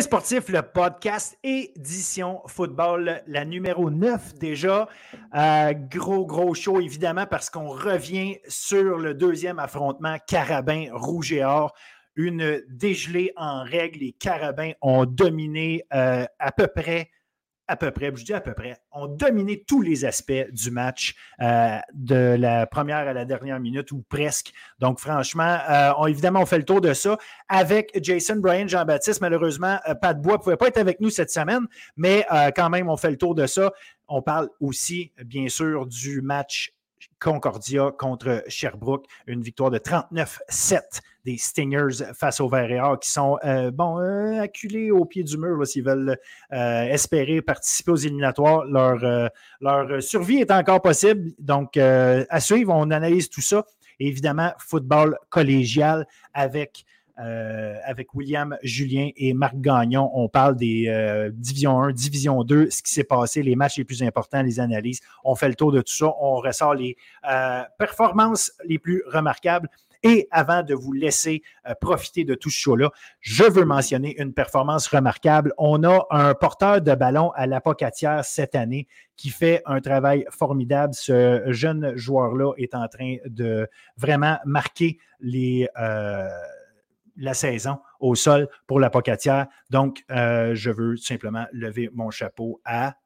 Sportif, le podcast édition football, la numéro 9 déjà. Euh, gros, gros show, évidemment, parce qu'on revient sur le deuxième affrontement Carabin Rouge et Or. Une dégelée en règle. Les Carabins ont dominé euh, à peu près à peu près, je dis à peu près, ont dominé tous les aspects du match euh, de la première à la dernière minute ou presque. Donc, franchement, euh, évidemment, on fait le tour de ça avec Jason, Brian, Jean-Baptiste. Malheureusement, euh, Pat Bois ne pouvait pas être avec nous cette semaine, mais quand même, on fait le tour de ça. On parle aussi, bien sûr, du match Concordia contre Sherbrooke. Une victoire de 39-7 des Stingers face aux Verts qui sont euh, bon, euh, acculés au pied du mur s'ils veulent euh, espérer participer aux éliminatoires. Leur, leur survie est encore possible. Donc, à suivre, on analyse tout ça. évidemment, football collégial avec avec William Julien et Marc Gagnon. On parle des euh, Division 1, Division 2, ce qui s'est passé, les matchs les plus importants, les analyses. On fait le tour de tout ça. On ressort les performances les plus remarquables. Et avant de vous laisser profiter de tout ce show-là, je veux mentionner une performance remarquable. On a un porteur de ballon à l'apocatière cette année qui fait un travail formidable. Ce jeune joueur-là est en train de vraiment marquer les la saison au sol pour la Pocatière. Donc, euh, je veux simplement lever mon chapeau à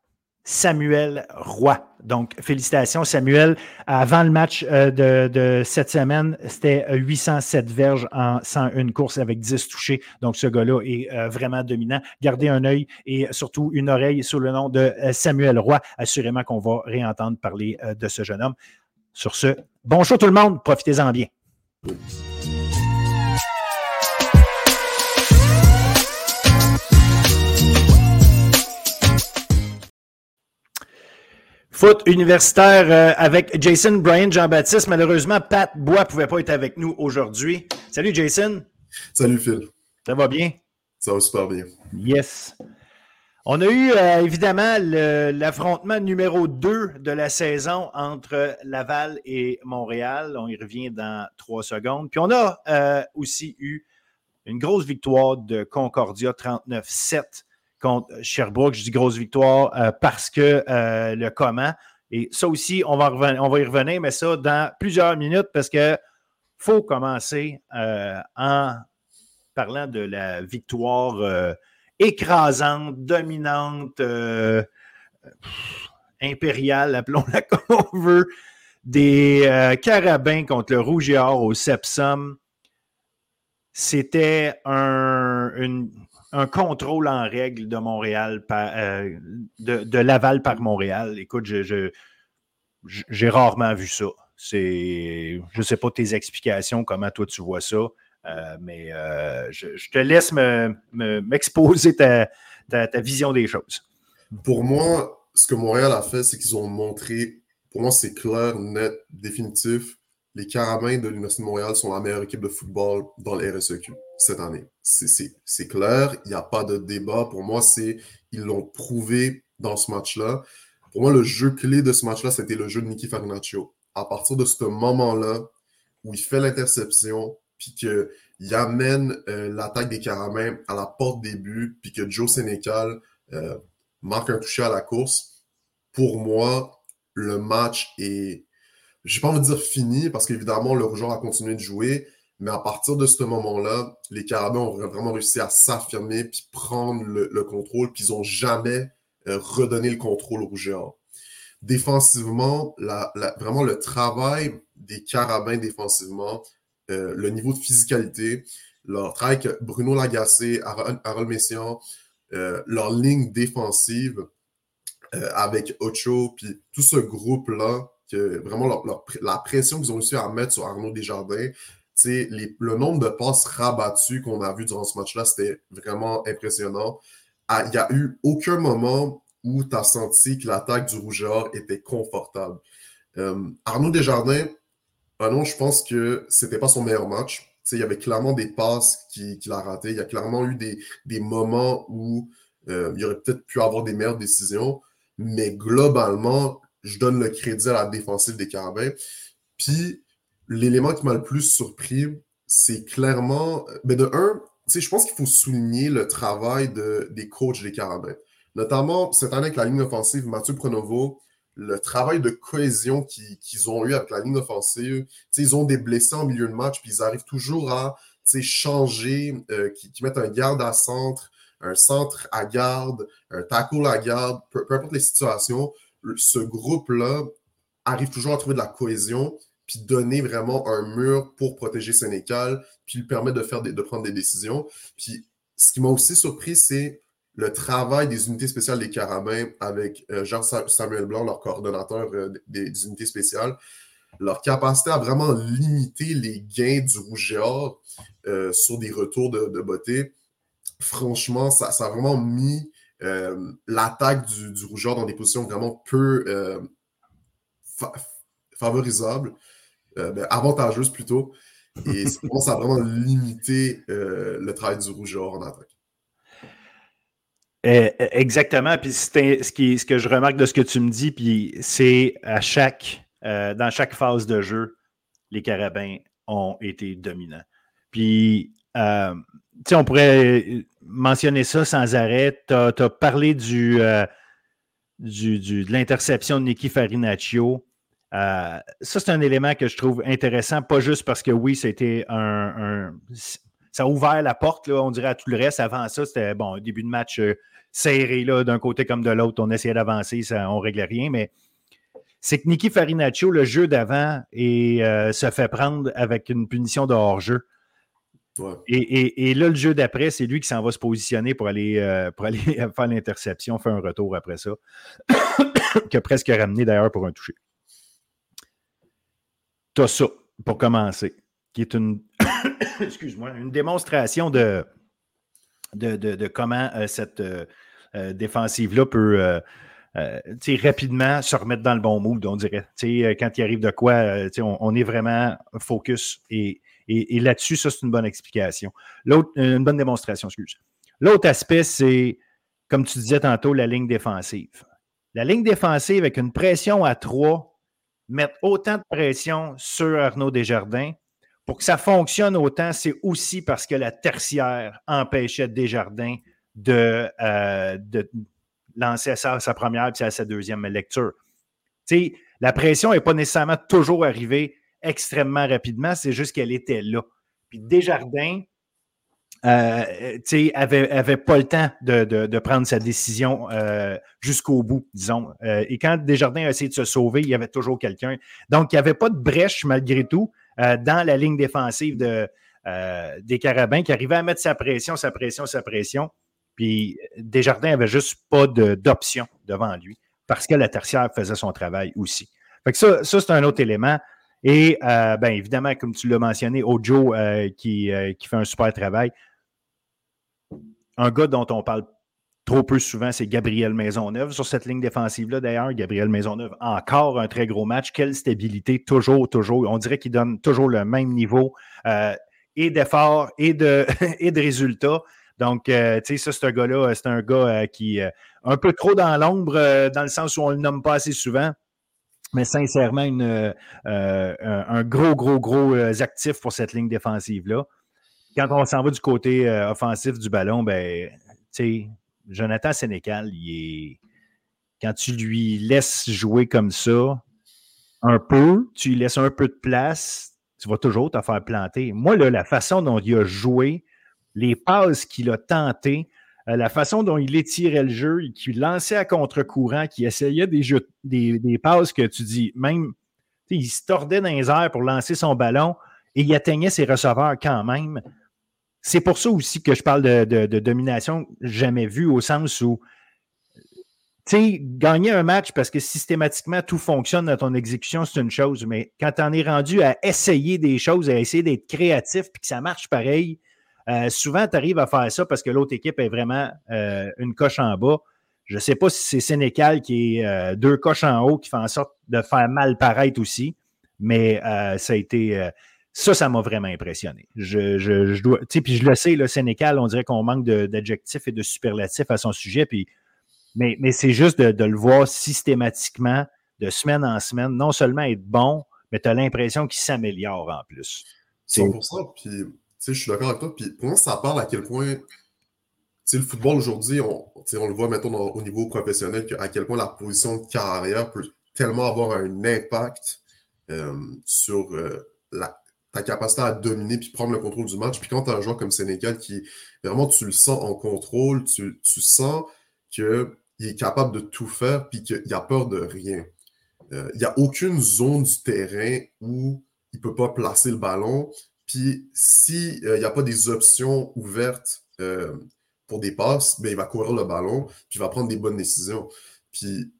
Samuel Roy. Donc, félicitations, Samuel. Avant le match euh, de, cette semaine, c'était 807 verges en 101 courses avec 10 touchés. Donc, ce gars-là est euh, vraiment dominant. Gardez un œil et surtout une oreille sur le nom de Samuel Roy. Assurément qu'on va réentendre parler de ce jeune homme. Sur ce, bonjour tout le monde. Profitez-en bien. Foot universitaire euh, avec Jason, Brian, Jean-Baptiste. Malheureusement, Pat Bois ne pouvait pas être avec nous aujourd'hui. Salut Jason. Salut Phil. Ça va bien? Ça va super bien. Yes. On a eu euh, évidemment l'affrontement numéro 2 de la saison entre Laval et Montréal. On y revient dans trois secondes. Puis on a euh, aussi eu une grosse victoire de Concordia 39-7 contre Sherbrooke. Je dis grosse victoire euh, parce que euh, le comment. Et ça aussi, on va, y revenir, mais ça dans plusieurs minutes parce qu'il faut commencer euh, en parlant de la victoire écrasante, dominante, impériale, appelons-la comme on veut, des Carabins contre le Rouge et Or au Sepsum. C'était un, une, un contrôle en règle de Montréal, euh, de, Laval par Montréal. Écoute, je, j'ai rarement vu ça. C'est, je ne sais pas tes explications, comment toi tu vois ça, euh, mais euh, je, te laisse m'exposer ta, ta, vision des choses. Pour moi, ce que Montréal a fait, c'est qu'ils ont montré, pour moi, c'est clair, net, définitif. Les Carabins de l'Université de Montréal sont la meilleure équipe de football dans le RSEQ cette année. C'est clair, il n'y a pas de débat. Pour moi, c'est ils l'ont prouvé dans ce match-là. Pour moi, le jeu clé de ce match-là, c'était le jeu de Nicky Farinaccio. À partir de ce moment-là, où il fait l'interception, puis qu'il amène euh, l'attaque des Caramins à la porte des buts, puis que Joe Sénécal euh, marque un toucher à la course, pour moi, le match est, je n'ai pas envie de dire fini, parce qu'évidemment, le joueur a continué de jouer, mais à partir de ce moment-là, les Carabins ont vraiment réussi à s'affirmer puis prendre le, contrôle, puis ils n'ont jamais euh, redonné le contrôle au Géant. Défensivement, vraiment le travail des Carabins défensivement, euh, le niveau de physicalité, leur travail avec Bruno Lagacé, Harold Messiaen, euh, leur ligne défensive avec Ocho, puis tout ce groupe-là, que vraiment la pression qu'ils ont réussi à mettre sur Arnaud Desjardins, le nombre de passes rabattues qu'on a vu durant ce match-là, c'était vraiment impressionnant. Ah, il n'y a eu aucun moment où tu as senti que l'attaque du Rougeur était confortable. Euh, Arnaud Desjardins, ah non, je pense que c'était pas son meilleur match. il y avait clairement des passes qu'il a ratées. Il y a clairement eu des, moments où euh, il aurait peut-être pu avoir des meilleures décisions. Mais globalement, je donne le crédit à la défensive des Carabins. Puis, l'élément qui m'a le plus surpris, c'est clairement, mais ben, de un, je pense qu'il faut souligner le travail de, des coachs des Carabins. Notamment, cette année avec la ligne offensive, Mathieu Pronovo, le travail de cohésion qu'ils ont eu avec la ligne offensive. ils ont des blessés en milieu de match, puis ils arrivent toujours à changer, euh, qui, mettent un garde à centre, un centre à garde, un tackle à garde, peu, importe les situations. Ce groupe-là arrive toujours à trouver de la cohésion, puis donner vraiment un mur pour protéger Sénécal, puis lui permettre de, faire de prendre des décisions. Puis ce qui m'a aussi surpris, c'est le travail des unités spéciales des Carabins avec euh, Jean-Samuel Blanc, leur coordonnateur euh, des, unités spéciales, leur capacité à vraiment limiter les gains du rouge et or euh, sur des retours de, beauté. Franchement, ça, ça, a vraiment mis l'attaque du, du rouge dans des positions vraiment peu favorisables, ben, avantageuses plutôt. Et ça a vraiment limité le travail du rouge en attaque. Euh, exactement. Puis ce, qui, ce que je remarque de ce que tu me dis, puis c'est à chaque, euh, dans chaque phase de jeu, les carabins ont été dominants. Puis, euh, on pourrait mentionner ça sans arrêt. Tu as, parlé du, du, de l'interception de Nicky Farinaccio. ça, c'est un élément que je trouve intéressant, pas juste parce que oui, c'était un, un ça a ouvert la porte, là, on dirait à tout le reste. Avant ça, c'était bon, début de match serré d'un côté comme de l'autre. On essayait d'avancer, on ne réglait rien, mais c'est que Nicky Farinaccio, le jeu d'avant, euh, se fait prendre avec une punition de hors-jeu. Et, là, le jeu d'après, c'est lui qui s'en va se positionner pour aller, euh, pour aller faire l'interception, faire un retour après ça, qui a presque ramené d'ailleurs pour un toucher. T'as ça, pour commencer, qui est une, excuse-moi, une démonstration de, de, comment euh, cette euh, défensive-là peut rapidement se remettre dans le bon mood, on dirait. quand il arrive de quoi, on, est vraiment focus. Et, là-dessus, ça, c'est une bonne explication. L'autre, une bonne démonstration, excuse. L'autre aspect, c'est, comme tu disais tantôt, la ligne défensive. La ligne défensive avec une pression à 3, mettre autant de pression sur Arnaud Desjardins, pour que ça fonctionne autant, c'est aussi parce que la tertiaire empêchait Desjardins de, euh, de lancer à sa première puis à sa deuxième lecture. la pression n'est pas nécessairement toujours arrivée extrêmement rapidement, c'est juste qu'elle était là. Puis Desjardins euh, avait, avait pas le temps de, prendre sa décision euh, jusqu'au bout, disons. Euh, et quand Desjardins a essayé de se sauver, il y avait toujours quelqu'un. Donc, il n'y avait pas de brèche malgré tout. Euh, dans la ligne défensive de, des Carabins qui arrivait à mettre sa pression, sa pression, sa pression. Puis Desjardins n'avait juste pas d'option devant lui parce que la tertiaire faisait son travail aussi. Fait que ça, ça c'est un autre élément. Et euh, bien évidemment, comme tu l'as mentionné, Ojo qui, qui fait un super travail. Un gars dont on parle trop peu souvent, c'est Gabriel Maisonneuve sur cette ligne défensive-là. D'ailleurs, Gabriel Maisonneuve, encore un très gros match. Quelle stabilité, toujours, toujours. On dirait qu'il donne toujours le même niveau euh, et d'effort et de, et de résultats. Donc, euh, tu sais, ça, c'est un gars-là, c'est un gars euh, qui est un peu trop dans l'ombre, dans le sens où on ne le nomme pas assez souvent. Mais sincèrement, une, un gros, gros, gros actif pour cette ligne défensive-là. Quand on s'en va du côté offensif du ballon, ben, tu Jonathan Sénécal, il est... quand tu lui laisses jouer comme ça, un peu, tu lui laisses un peu de place, tu vas toujours te faire planter. Moi, la façon dont il a joué, les passes qu'il a tentées, euh, la façon dont il étirait le jeu, qu'il lançait à contre-courant, qu'il essayait des, jeux, des, des, passes que tu dis, même, il se tordait dans les airs pour lancer son ballon et il atteignait ses receveurs quand même. C'est pour ça aussi que je parle de, domination jamais vue au sens où, tu sais, gagner un match parce que systématiquement tout fonctionne dans ton exécution, c'est une chose, mais quand tu en es rendu à essayer des choses, à essayer d'être créatif puis que ça marche pareil, euh, souvent tu arrives à faire ça parce que l'autre équipe est vraiment euh, une coche en bas. Je ne sais pas si c'est Sénécal qui est euh, deux coches en haut qui fait en sorte de faire mal paraître aussi, mais ça a été ça, ça m'a vraiment impressionné. Je, je, je dois, puis je le sais, le Sénécal, on dirait qu'on manque d'adjectifs et de superlatifs à son sujet. Puis, mais, mais c'est juste de, le voir systématiquement, de semaine en semaine, non seulement être bon, mais tu as l'impression qu'il s'améliore en plus. 100%. Puis, je suis d'accord avec toi. Puis pour moi, ça parle à quel point le football aujourd'hui, on, on, le voit maintenant au niveau professionnel, à quel point la position de carrière peut tellement avoir un impact euh, sur euh, la, ta capacité à dominer puis prendre le contrôle du match. Puis quand tu as un joueur comme Sénégal qui, vraiment, tu le sens en contrôle, tu, tu sens qu'il est capable de tout faire puis qu'il a peur de rien. Euh, il n'y a aucune zone du terrain où il ne peut pas placer le ballon. Puis s'il n'y a pas des options ouvertes pour des passes, ben, il va courir le ballon, puis il va prendre des bonnes décisions. Puis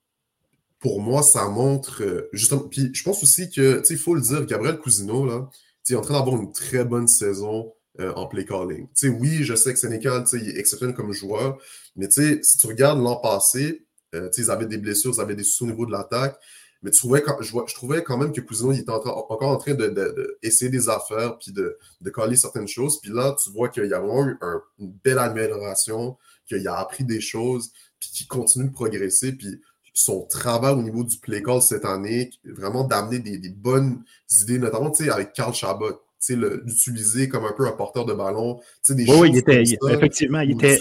pour moi, ça montre euh, justement. Puis je pense aussi que, tu sais, il faut le dire, Gabriel Cousineau, là, il est en train d'avoir une très bonne saison euh, en play calling. Tu sais, oui, je sais que Sénécal, il est exceptionnel comme joueur, mais tu sais, si tu regardes l'an passé, euh, sais, ils avaient des blessures, ils avaient des sous au niveau de l'attaque. Mais tu trouvais, je, je, trouvais quand même que Cousineau il était encore en train d'essayer de, des affaires puis de, de coller certaines choses. Puis là, tu vois qu'il y a vraiment eu une belle amélioration, qu'il a appris des choses, puis qu'il continue de progresser. Puis son travail au niveau du play call cette année, vraiment d'amener des, bonnes idées, notamment avec Carl Chabot l'utiliser comme un peu un porteur de ballon. Des oui, il était, effectivement, il était,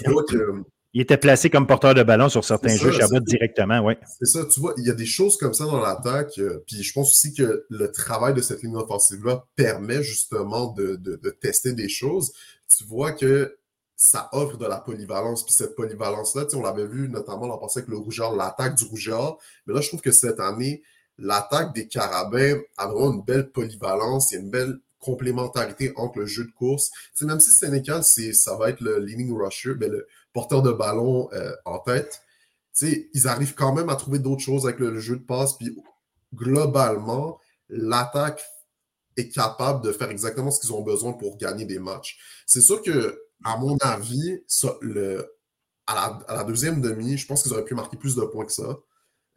il était placé comme porteur de ballon sur certains jeux, Chabot directement, oui. C'est ça, tu vois, il y a des choses comme ça dans l'attaque. Euh, puis je pense aussi que le travail de cette ligne offensive-là permet justement de, tester des choses. Tu vois que ça offre de la polyvalence. Puis cette polyvalence-là, on l'avait vu notamment l'an passé avec le rougeur, l'attaque du rougeur. Mais là, je trouve que cette année, l'attaque des carabins a vraiment une belle polyvalence. Il y a une belle complémentarité entre le jeu de course. c'est même si Sénécal, ça va être le leading rusher, mais le, porteur de ballon euh, en tête, ils arrivent quand même à trouver d'autres choses avec le, jeu de passe. Puis globalement, l'attaque est capable de faire exactement ce qu'ils ont besoin pour gagner des matchs. C'est sûr que, à mon avis, à, la, deuxième demi, je pense qu'ils auraient pu marquer plus de points que ça.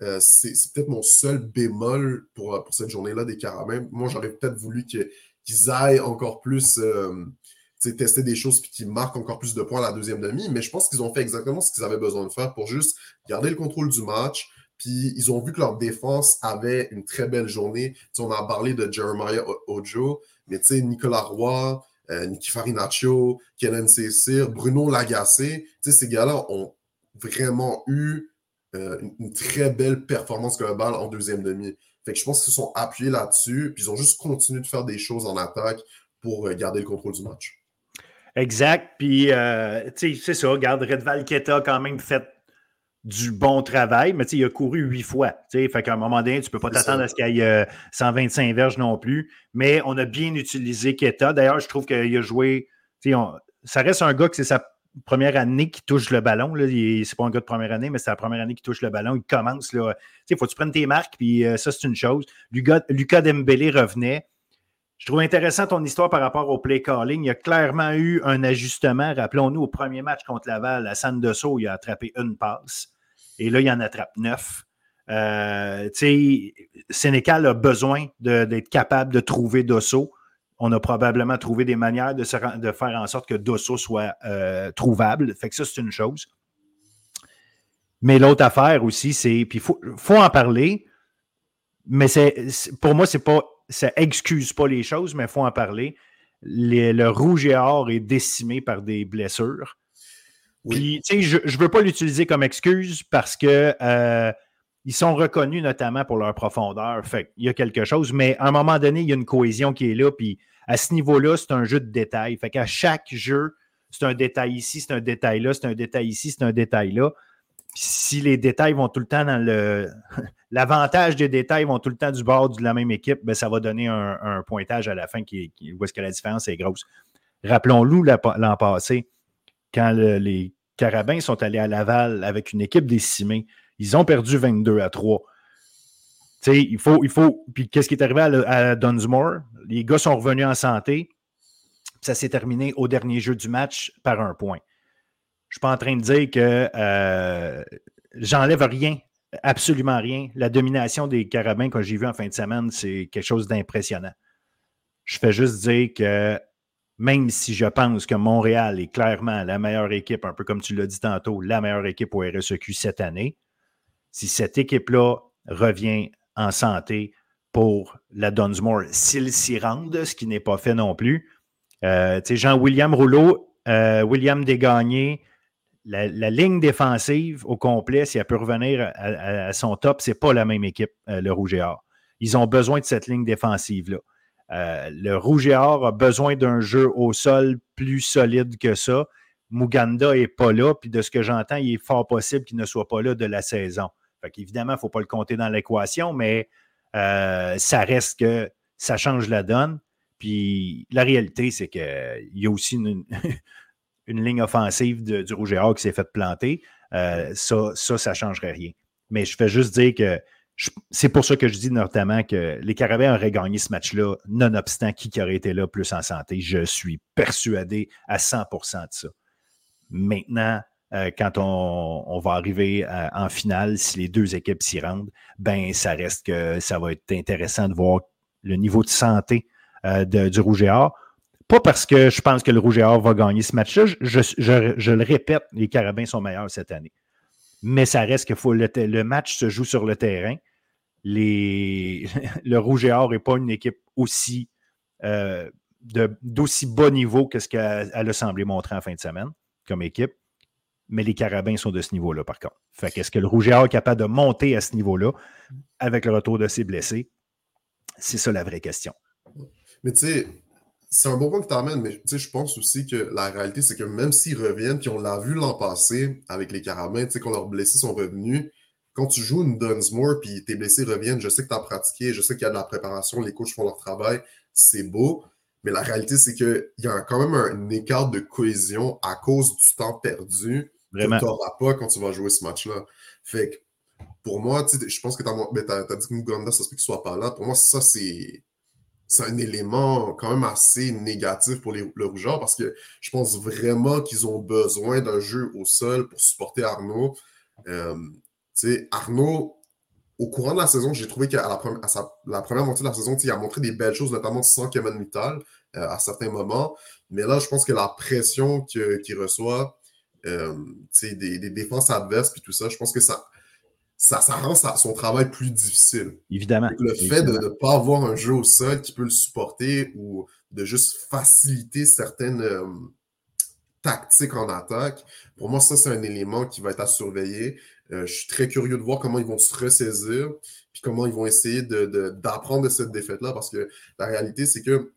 Euh, c'est peut-être mon seul bémol pour, pour cette journée-là des Caramels. Moi, j'aurais peut-être voulu qu'ils aillent encore plus euh, tester des choses qui marquent encore plus de points à la deuxième demi. Mais je pense qu'ils ont fait exactement ce qu'ils avaient besoin de faire pour juste garder le contrôle du match. Puis ils ont vu que leur défense avait une très belle journée. on a parlé de Jeremiah Ojo, mais Nicolas Roy, euh, Niki Farinaccio, Kenan Cessir, Bruno Lagacé, ces gars-là ont vraiment eu euh, une, très belle performance globale en deuxième demi. Fait que je pense qu'ils se sont appuyés là-dessus, puis ils ont juste continué de faire des choses en attaque pour euh, garder le contrôle du match. Exact. Puis, euh, tu sais, c'est ça. Regarde, Redval Keta a quand même fait du bon travail, mais tu sais, il a couru huit fois. Tu sais, fait qu'à un moment donné, tu ne peux pas t'attendre à ce qu'il y ait 125 euh, verges non plus. Mais on a bien utilisé Keta. D'ailleurs, je trouve qu'il a joué. Tu sais, ça reste un gars que c'est sa première année qui touche le ballon. C'est pas un gars de première année, mais c'est la première année qui touche le ballon. Il commence. Tu sais, faut que tu prennes tes marques, puis euh, ça, c'est une chose. Lucas, Lucas Dembélé revenait. Je trouve intéressant ton histoire par rapport au play calling. Il y a clairement eu un ajustement. Rappelons-nous, au premier match contre Laval, à San Dosso, il a attrapé une passe. Et là, il en attrape neuf. Euh, Sénécal a besoin d'être capable de trouver Dosso. On a probablement trouvé des manières de, faire en sorte que Dosso soit euh, trouvable. Fait que ça, c'est une chose. Mais l'autre affaire aussi, c'est. Puis il faut, faut, en parler. Mais pour moi, c'est pas ça excuse pas les choses, mais il faut en parler. le rouge et or est décimé par des blessures. Puis, tu sais, je ne veux pas l'utiliser comme excuse parce que euh, ils sont reconnus notamment pour leur profondeur. Fait il y a quelque chose, mais à un moment donné, il y a une cohésion qui est là. Puis à ce niveau-là, c'est un jeu de détails. Fait qu'à chaque jeu, c'est un détail ici, c'est un détail là, c'est un détail ici, c'est un détail là si les détails vont tout le temps dans le. L'avantage des détails vont tout le temps du bord de la même équipe, ben, ça va donner un, pointage à la fin qui, où est-ce que la différence est grosse. Rappelons-nous l'an passé, quand les Carabins sont allés à Laval avec une équipe décimée, ils ont perdu 22 à 3. sais, il faut, il faut. Puis qu'est-ce qui est arrivé à, à, Dunsmore? Les gars sont revenus en santé. Ça s'est terminé au dernier jeu du match par un point. Je ne suis pas en train de dire que euh, j'enlève rien, absolument rien. La domination des Carabins que j'ai vu en fin de semaine, c'est quelque chose d'impressionnant. Je fais juste dire que même si je pense que Montréal est clairement la meilleure équipe, un peu comme tu l'as dit tantôt, la meilleure équipe au RSEQ cette année, si cette équipe-là revient en santé pour la Dunsmore, s'ils s'y rendent, ce qui n'est pas fait non plus, Jean-William Rouleau, William Desgagnés, la, ligne défensive au complet, si elle peut revenir à, son top, ce n'est pas la même équipe, le Rouge et Or. Ils ont besoin de cette ligne défensive-là. le Rouge et Or a besoin d'un jeu au sol plus solide que ça. Muganda n'est pas là, puis de ce que j'entends, il est fort possible qu'il ne soit pas là de la saison. Fait il ne faut pas le compter dans l'équation, mais euh, ça reste que ça change la donne. Puis la réalité, c'est qu'il y a aussi une, ligne offensive du Rouge et Or qui s'est faite planter. Euh, ça, ça, ça ne changerait rien. Mais je fais juste dire que c'est pour ça que je dis notamment que les Carabins auraient gagné ce match-là, nonobstant qui aurait été là plus en santé. Je suis persuadé à 100% de ça. Maintenant, euh, quand on, va arriver euh, en finale, si les deux équipes s'y rendent, ben ça reste que ça va être intéressant de voir le niveau de santé euh, du Rouge et Or. Pas parce que je pense que le Rouge et Or va gagner ce match-là. Je, le répète, les Carabins sont meilleurs cette année. Mais ça reste que faut le, match se joue sur le terrain. Le Rouge et Or n'est pas une équipe aussi d'aussi bas niveau que ce qu'elle a semblé montrer en fin de semaine comme équipe, mais les Carabins sont de ce niveau-là, par contre. Fait qu'est-ce que le Rouge et Or est capable de monter à ce niveau-là avec le retour de ses blessés? C'est ça la vraie question. Mais tu sais, c'est un bon point que tu amènes, mais je pense aussi que la réalité, c'est que même s'ils reviennent, puis on l'a vu l'an passé avec les Carabins, tu sais, quand leurs blessés sont revenus, quand tu joues une Dunsmore, puis tes blessés reviennent, je sais que tu as pratiqué, je sais qu'il y a de la préparation, les coachs font leur travail, c'est beau, mais la réalité, c'est qu'il y a quand même un écart de cohésion à cause du temps perdu Vraiment. que tu n'auras pas quand tu vas jouer ce match-là. Fait que pour moi, je pense que tu as, ben, as, dit que Muganda, ça se peut qu'il soit pas là. Pour moi, ça, c'est un élément quand même assez négatif pour le Rougeur parce que je pense vraiment qu'ils ont besoin d'un jeu au sol pour supporter Arnaud. Euh, Arnaud, au courant de la saison, j'ai trouvé qu'à la, la, première moitié de la saison, il a montré des belles choses, notamment sans Kevin Mittal euh, à certains moments. Mais là, je pense que la pression qu'il reçoit, euh, des, des, défenses adverses et tout ça, je pense que ça, ça, ça rend son travail plus difficile. Évidemment. Le fait de ne pas avoir un jeu au sol qui peut le supporter ou de juste faciliter certaines euh, tactiques en attaque, pour moi, ça, c'est un élément qui va être à surveiller. Euh, je suis très curieux de voir comment ils vont se ressaisir, puis comment ils vont essayer d'apprendre de, de, cette défaite-là, parce que la réalité, c'est que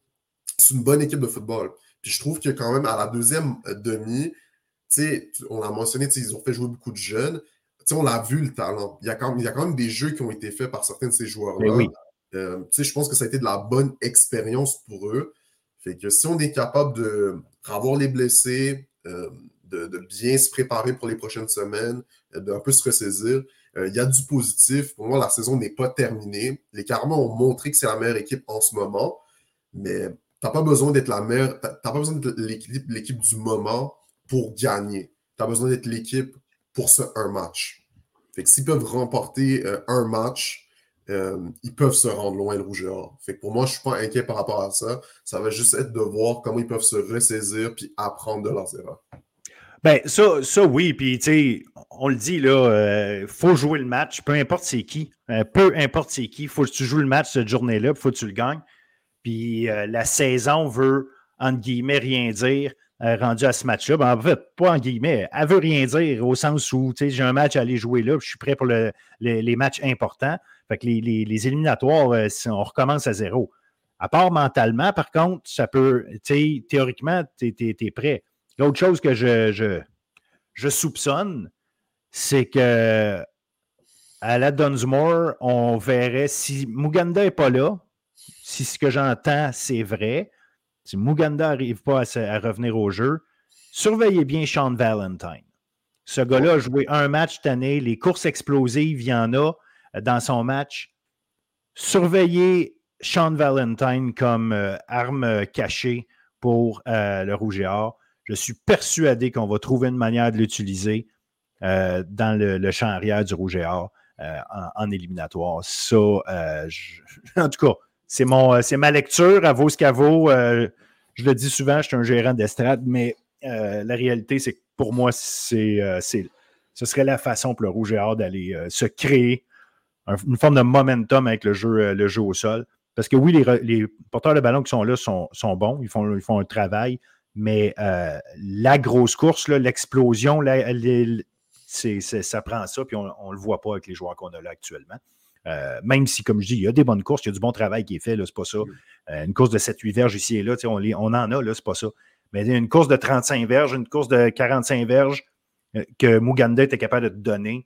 c'est une bonne équipe de football. Puis je trouve que quand même, à la deuxième euh, demi, on l'a mentionné, ils ont fait jouer beaucoup de jeunes. On l'a vu le talent. Il y, a quand même, il y a quand même des jeux qui ont été faits par certains de ces joueurs-là. Oui. Euh, je pense que ça a été de la bonne expérience pour eux. Fait que si on est capable de revoir les blessés, de, bien se préparer pour les prochaines semaines, d'un peu se ressaisir. Euh, il y a du positif. Pour moi, la saison n'est pas terminée. Les Carmans ont montré que c'est la meilleure équipe en ce moment, mais tu n'as pas besoin d'être la meilleure, t'as pas besoin d'être l'équipe du moment pour gagner. Tu as besoin d'être l'équipe pour ce un match. Fait que s'ils peuvent remporter euh, un match, euh, ils peuvent se rendre loin le rouge pour moi, je ne suis pas inquiet par rapport à ça. Ça va juste être de voir comment ils peuvent se ressaisir puis apprendre de leurs erreurs. Ben, ça, oui. Puis, on le dit, là, euh, faut jouer le match, peu importe c'est qui. Peu importe c'est qui. Faut que tu joues le match cette journée-là, il faut que tu le gagnes. Puis, la saison veut, entre guillemets, rien dire rendu à ce match-là. Ben, en fait, pas en guillemets, elle veut rien dire au sens où, j'ai un match à aller jouer là, je suis prêt pour les matchs importants. Fait que les, éliminatoires, on recommence à zéro. À part mentalement, par contre, ça peut, théoriquement, tu es, prêt. L'autre chose que je, je, soupçonne, c'est que à la Dunsmore, on verrait si Muganda n'est pas là, si ce que j'entends, c'est vrai, si Muganda n'arrive pas à, revenir au jeu, surveillez bien Sean Valentine. Ce gars-là a joué un match cette année, les courses explosives, il y en a euh, dans son match. Surveillez Sean Valentine comme euh, arme cachée pour euh, le Rouge et Or. Je suis persuadé qu'on va trouver une manière de l'utiliser euh, dans le, champ arrière du Rouge et Or euh, en, éliminatoire. Ça, euh, en tout cas, c'est, mon, c'est ma lecture. À vaut ce qu'elle vaut. je le dis souvent, je suis un gérant d'estrade, mais la réalité, c'est que pour moi, c'est, ce serait la façon pour le Rouge et Or d'aller se créer une forme de momentum avec le jeu, au sol. Parce que oui, les, porteurs de ballon qui sont là sont, bons, ils font, ils font un travail, mais euh, la grosse course, l'explosion, ça prend ça, puis on ne le voit pas avec les joueurs qu'on a là actuellement. Euh, même si, comme je dis, il y a des bonnes courses, il y a du bon travail qui est fait, c'est pas ça. Euh, une course de 7-8 verges ici et là, on, on, en a, là, c'est pas ça. Mais une course de 35 verges, une course de 45 verges que Muganda était capable de te donner,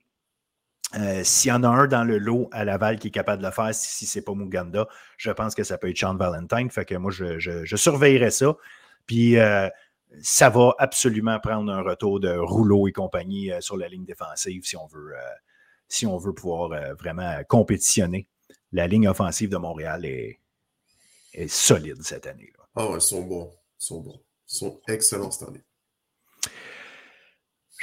euh, s'il y en a un dans le lot à Laval qui est capable de le faire, si, ce n'est pas Muganda, je pense que ça peut être Sean Valentine. Fait que moi, je, surveillerai ça. Puis euh, ça va absolument prendre un retour de rouleau et compagnie euh, sur la ligne défensive si on veut, si on veut pouvoir vraiment compétitionner. La ligne offensive de Montréal est, est solide cette année. -là. Ah ouais, ils sont bons. Ils sont bons. Ils sont excellents cette année.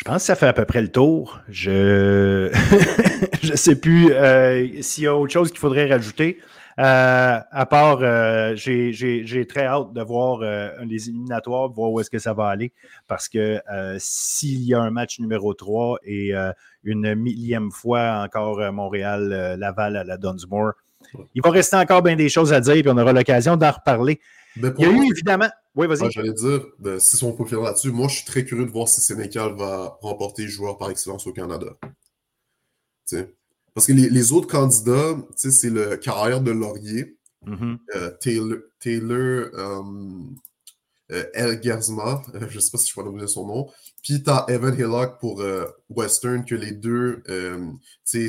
Je pense que ça fait à peu près le tour. Je ne sais plus euh, s'il y a autre chose qu'il faudrait rajouter. Euh, à part, euh, j'ai très hâte de voir les éliminatoires, voir où est-ce que ça va aller. Parce que s'il y a un match numéro 3 et une millième fois encore Montréal-Laval à la Dunsmore, il va rester encore bien des choses à dire et on aura l'occasion d'en reparler. Il y a eu évidemment. Oui, vas-y. J'allais dire, ben, si on peut finir là-dessus, moi, je suis très curieux de voir si Sénécal va remporter joueur par excellence au Canada. Parce que les, autres candidats, c'est le carrière de Laurier, mm-hmm. euh, Taylor, Taylor euh, euh, El Gersma, je ne sais pas si je peux donner son nom, puis tu as Evan Hillock pour Western, que les deux,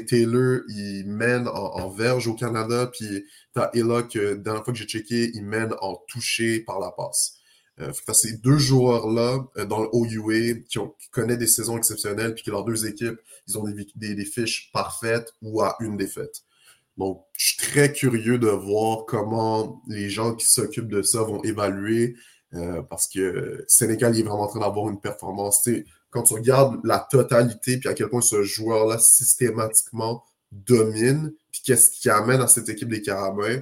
Taylor, il mène en, verge au Canada, puis tu as Hillock, dernière fois que j'ai checké, il mène en touché par la passe. Euh, ces deux joueurs-là euh, dans le OUA qui connaissent des saisons exceptionnelles, puis que leurs deux équipes, ils ont des, des, fiches parfaites ou à une défaite. Donc, je suis très curieux de voir comment les gens qui s'occupent de ça vont évaluer, euh, parce que Sénégal est vraiment en train d'avoir une performance. quand tu regardes la totalité, puis à quel point ce joueur-là systématiquement domine, puis qu'est-ce qui amène à cette équipe des Carabins,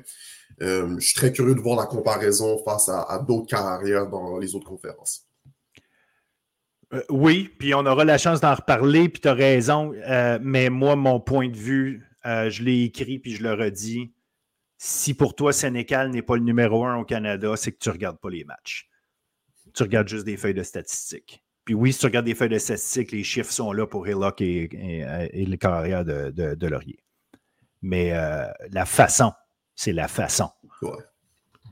euh, je suis très curieux de voir la comparaison face à, d'autres carrières dans les autres conférences. Euh, oui, puis on aura la chance d'en reparler, puis tu as raison, mais moi, mon point de vue, je l'ai écrit, puis je le redis. Si pour toi, Sénécal n'est pas le numéro un au Canada, c'est que tu ne regardes pas les matchs. Tu regardes juste des feuilles de statistiques. Puis oui, si tu regardes des feuilles de statistiques, les chiffres sont là pour Hillock et, et, les carrières de, de, Laurier. Mais la façon c'est la façon.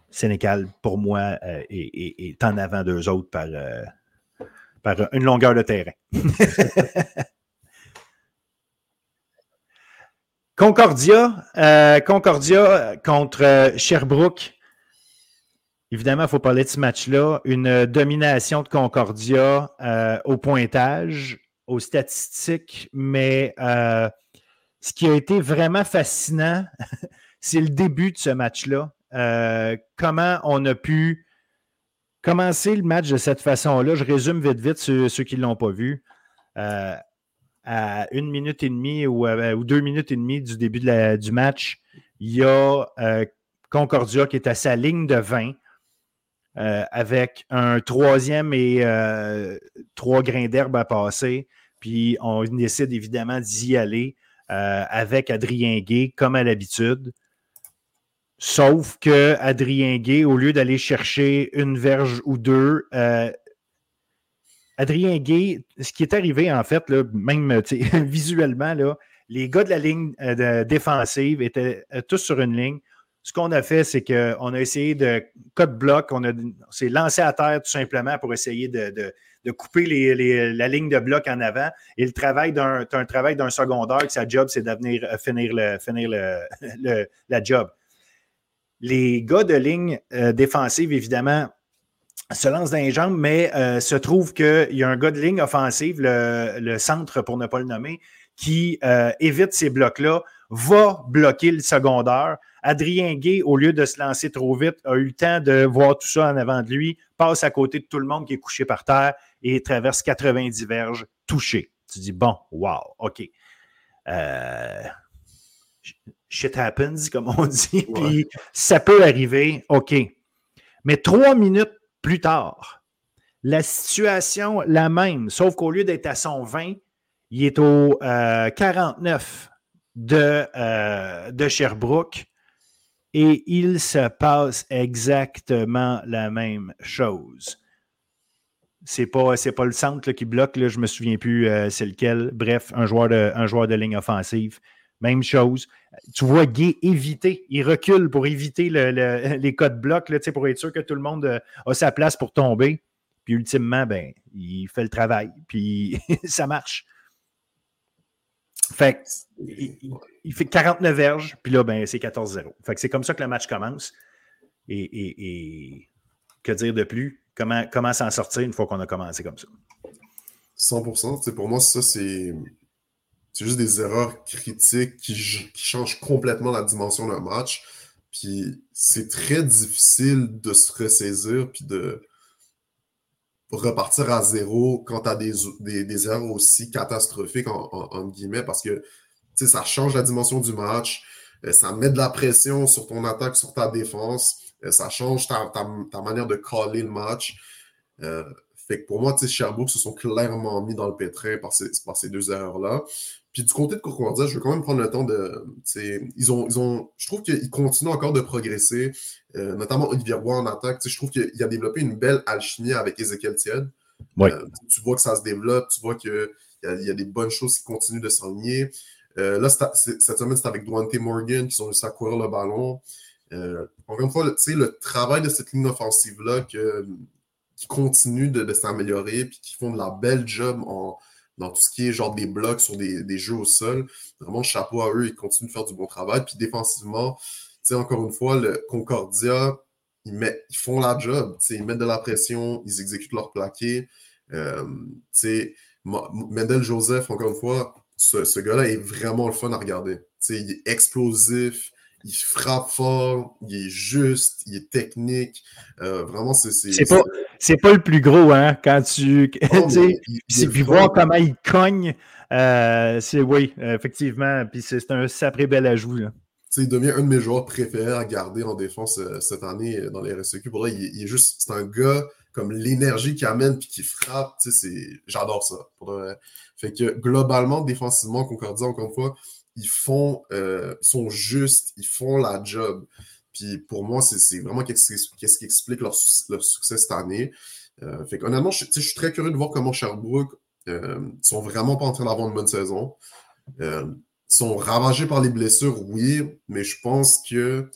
Sénécal, pour moi, euh, est, en avant d'eux autres par, euh, par une longueur de terrain. Concordia, euh, Concordia contre Sherbrooke. Évidemment, il faut parler de ce match-là. Une domination de Concordia au pointage, aux statistiques, mais ce qui a été vraiment fascinant, c'est le début de ce match-là. Euh, comment on a pu commencer le match de cette façon-là? Je résume vite, vite ceux, qui ne l'ont pas vu. Euh, à une minute et demie ou, euh, deux minutes et demie du début du match, il y a Concordia qui est à sa ligne de 20 avec un troisième et trois grains d'herbe à passer. Puis on décide évidemment d'y aller avec Adrien Gay, comme à l'habitude. Sauf que Adrien Gay, au lieu d'aller chercher une verge ou deux, euh, Adrien Gay, ce qui est arrivé en fait, là, même visuellement, là, les gars de la ligne euh, défensive étaient euh, tous sur une ligne. Ce qu'on a fait, c'est qu'on a essayé de cut bloc, on, s'est lancé à terre tout simplement pour essayer de, couper la ligne de bloc en avant. Et le travail d'un, un travail d'un secondaire, sa job, c'est de finir, le, finir la job. Les gars de ligne euh, défensive, évidemment, se lancent dans les jambes, mais euh, se trouve qu'il y a un gars de ligne offensive, le, centre pour ne pas le nommer, qui euh, évite ces blocs-là, va bloquer le secondaire. Adrien Gay, au lieu de se lancer trop vite, a eu le temps de voir tout ça en avant de lui, passe à côté de tout le monde qui est couché par terre et traverse 90 verges touché. Tu dis, bon, wow, OK. Euh, shit happens, comme on dit, puis ça peut arriver, OK. Mais trois minutes plus tard, la situation la même, sauf qu'au lieu d'être à son 20, il est au 49 euh, de, euh, de Sherbrooke Et il se passe exactement la même chose. C'est pas, pas le centre qui bloque, là, je me souviens plus euh, c'est lequel. Bref, un joueur, de, un joueur de ligne offensive. Même chose. Tu vois Gay éviter. Il recule pour éviter les codes blocs, là, pour être sûr que tout le monde euh, a sa place pour tomber. Puis ultimement, ben, il fait le travail. Puis ça marche. Fait il, fait 49 verges, puis là, ben, c'est 14-0. Fait que c'est comme ça que le match commence. Et, que dire de plus? Comment, comment s'en sortir une fois qu'on a commencé comme ça? 100%. Pour moi, ça, c'est juste des erreurs critiques qui, changent complètement la dimension d'un match. Puis c'est très difficile de se ressaisir puis de, repartir à zéro quand tu as des, des, erreurs aussi catastrophiques, en, guillemets, parce que ça change la dimension du match, euh, ça met de la pression sur ton attaque, sur ta défense, euh, ça change ta, ta, manière de caller le match. Euh, fait que pour moi, Sherbrooke se sont clairement mis dans le pétrin par ces, par ces deux erreurs-là. Puis du côté de Concordia, je veux quand même prendre le temps de. Ils ont, ils ont, je trouve qu'ils continuent encore de progresser, euh, notamment Olivier Roy en attaque. Je trouve qu'il a développé une belle alchimie avec Ezekiel Tied. Euh, tu vois que ça se développe, tu vois qu'il y, y, a des bonnes choses qui continuent de s'enligner. Euh, là, cette semaine, c'est avec Duante Morgan qui sont réussi à courir le ballon. encore une fois, le travail de cette ligne offensive-là qui continue de, de s'améliorer puis qui font de la belle job en dans tout ce qui est genre des blocs sur des, jeux au sol. Vraiment, chapeau à eux, ils continuent de faire du bon travail. Puis défensivement, encore une fois, le Concordia, ils, font la job. Ils mettent de la pression, ils exécutent leur plaqué. Euh, Mendel Joseph, encore une fois, ce, gars-là est vraiment le fun à regarder. sais, il est explosif, il frappe fort, il est juste, il est technique. Euh, vraiment, c'est. C'est pas, pas, le plus gros, hein, quand tu. sais, puis voir comment il cogne, euh, c'est oui, effectivement. Puis c'est un sacré bel ajout. Là. il devient un de mes joueurs préférés à garder en défense euh, cette année dans les RSEQ. Pour là, il, est juste. C'est un gars comme l'énergie qu'il amène puis qui frappe. J'adore ça. Fait que globalement, défensivement, Concordia, encore une fois, ils font, euh, sont justes, ils font la job. Puis pour moi, c'est vraiment qu'est-ce qui explique leur, succès cette année. Euh, fait honnêtement, je, suis très curieux de voir comment Sherbrooke euh, sont vraiment pas en train d'avoir une bonne saison. Euh, sont ravagés par les blessures, oui, mais je pense que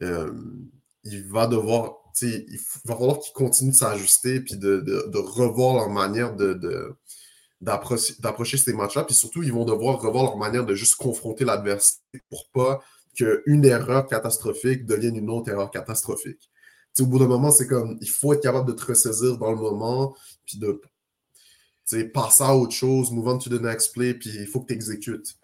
il va devoir, il va falloir qu'ils continuent de s'ajuster puis de, de, revoir leur manière de d'approcher ces matchs-là. Puis surtout, ils vont devoir revoir leur manière de juste confronter l'adversité pour pas qu'une erreur catastrophique devienne une autre erreur catastrophique. au bout d'un moment, c'est comme il faut être capable de te ressaisir dans le moment, puis de passer à autre chose, move on to the next play, puis il faut que tu exécutes.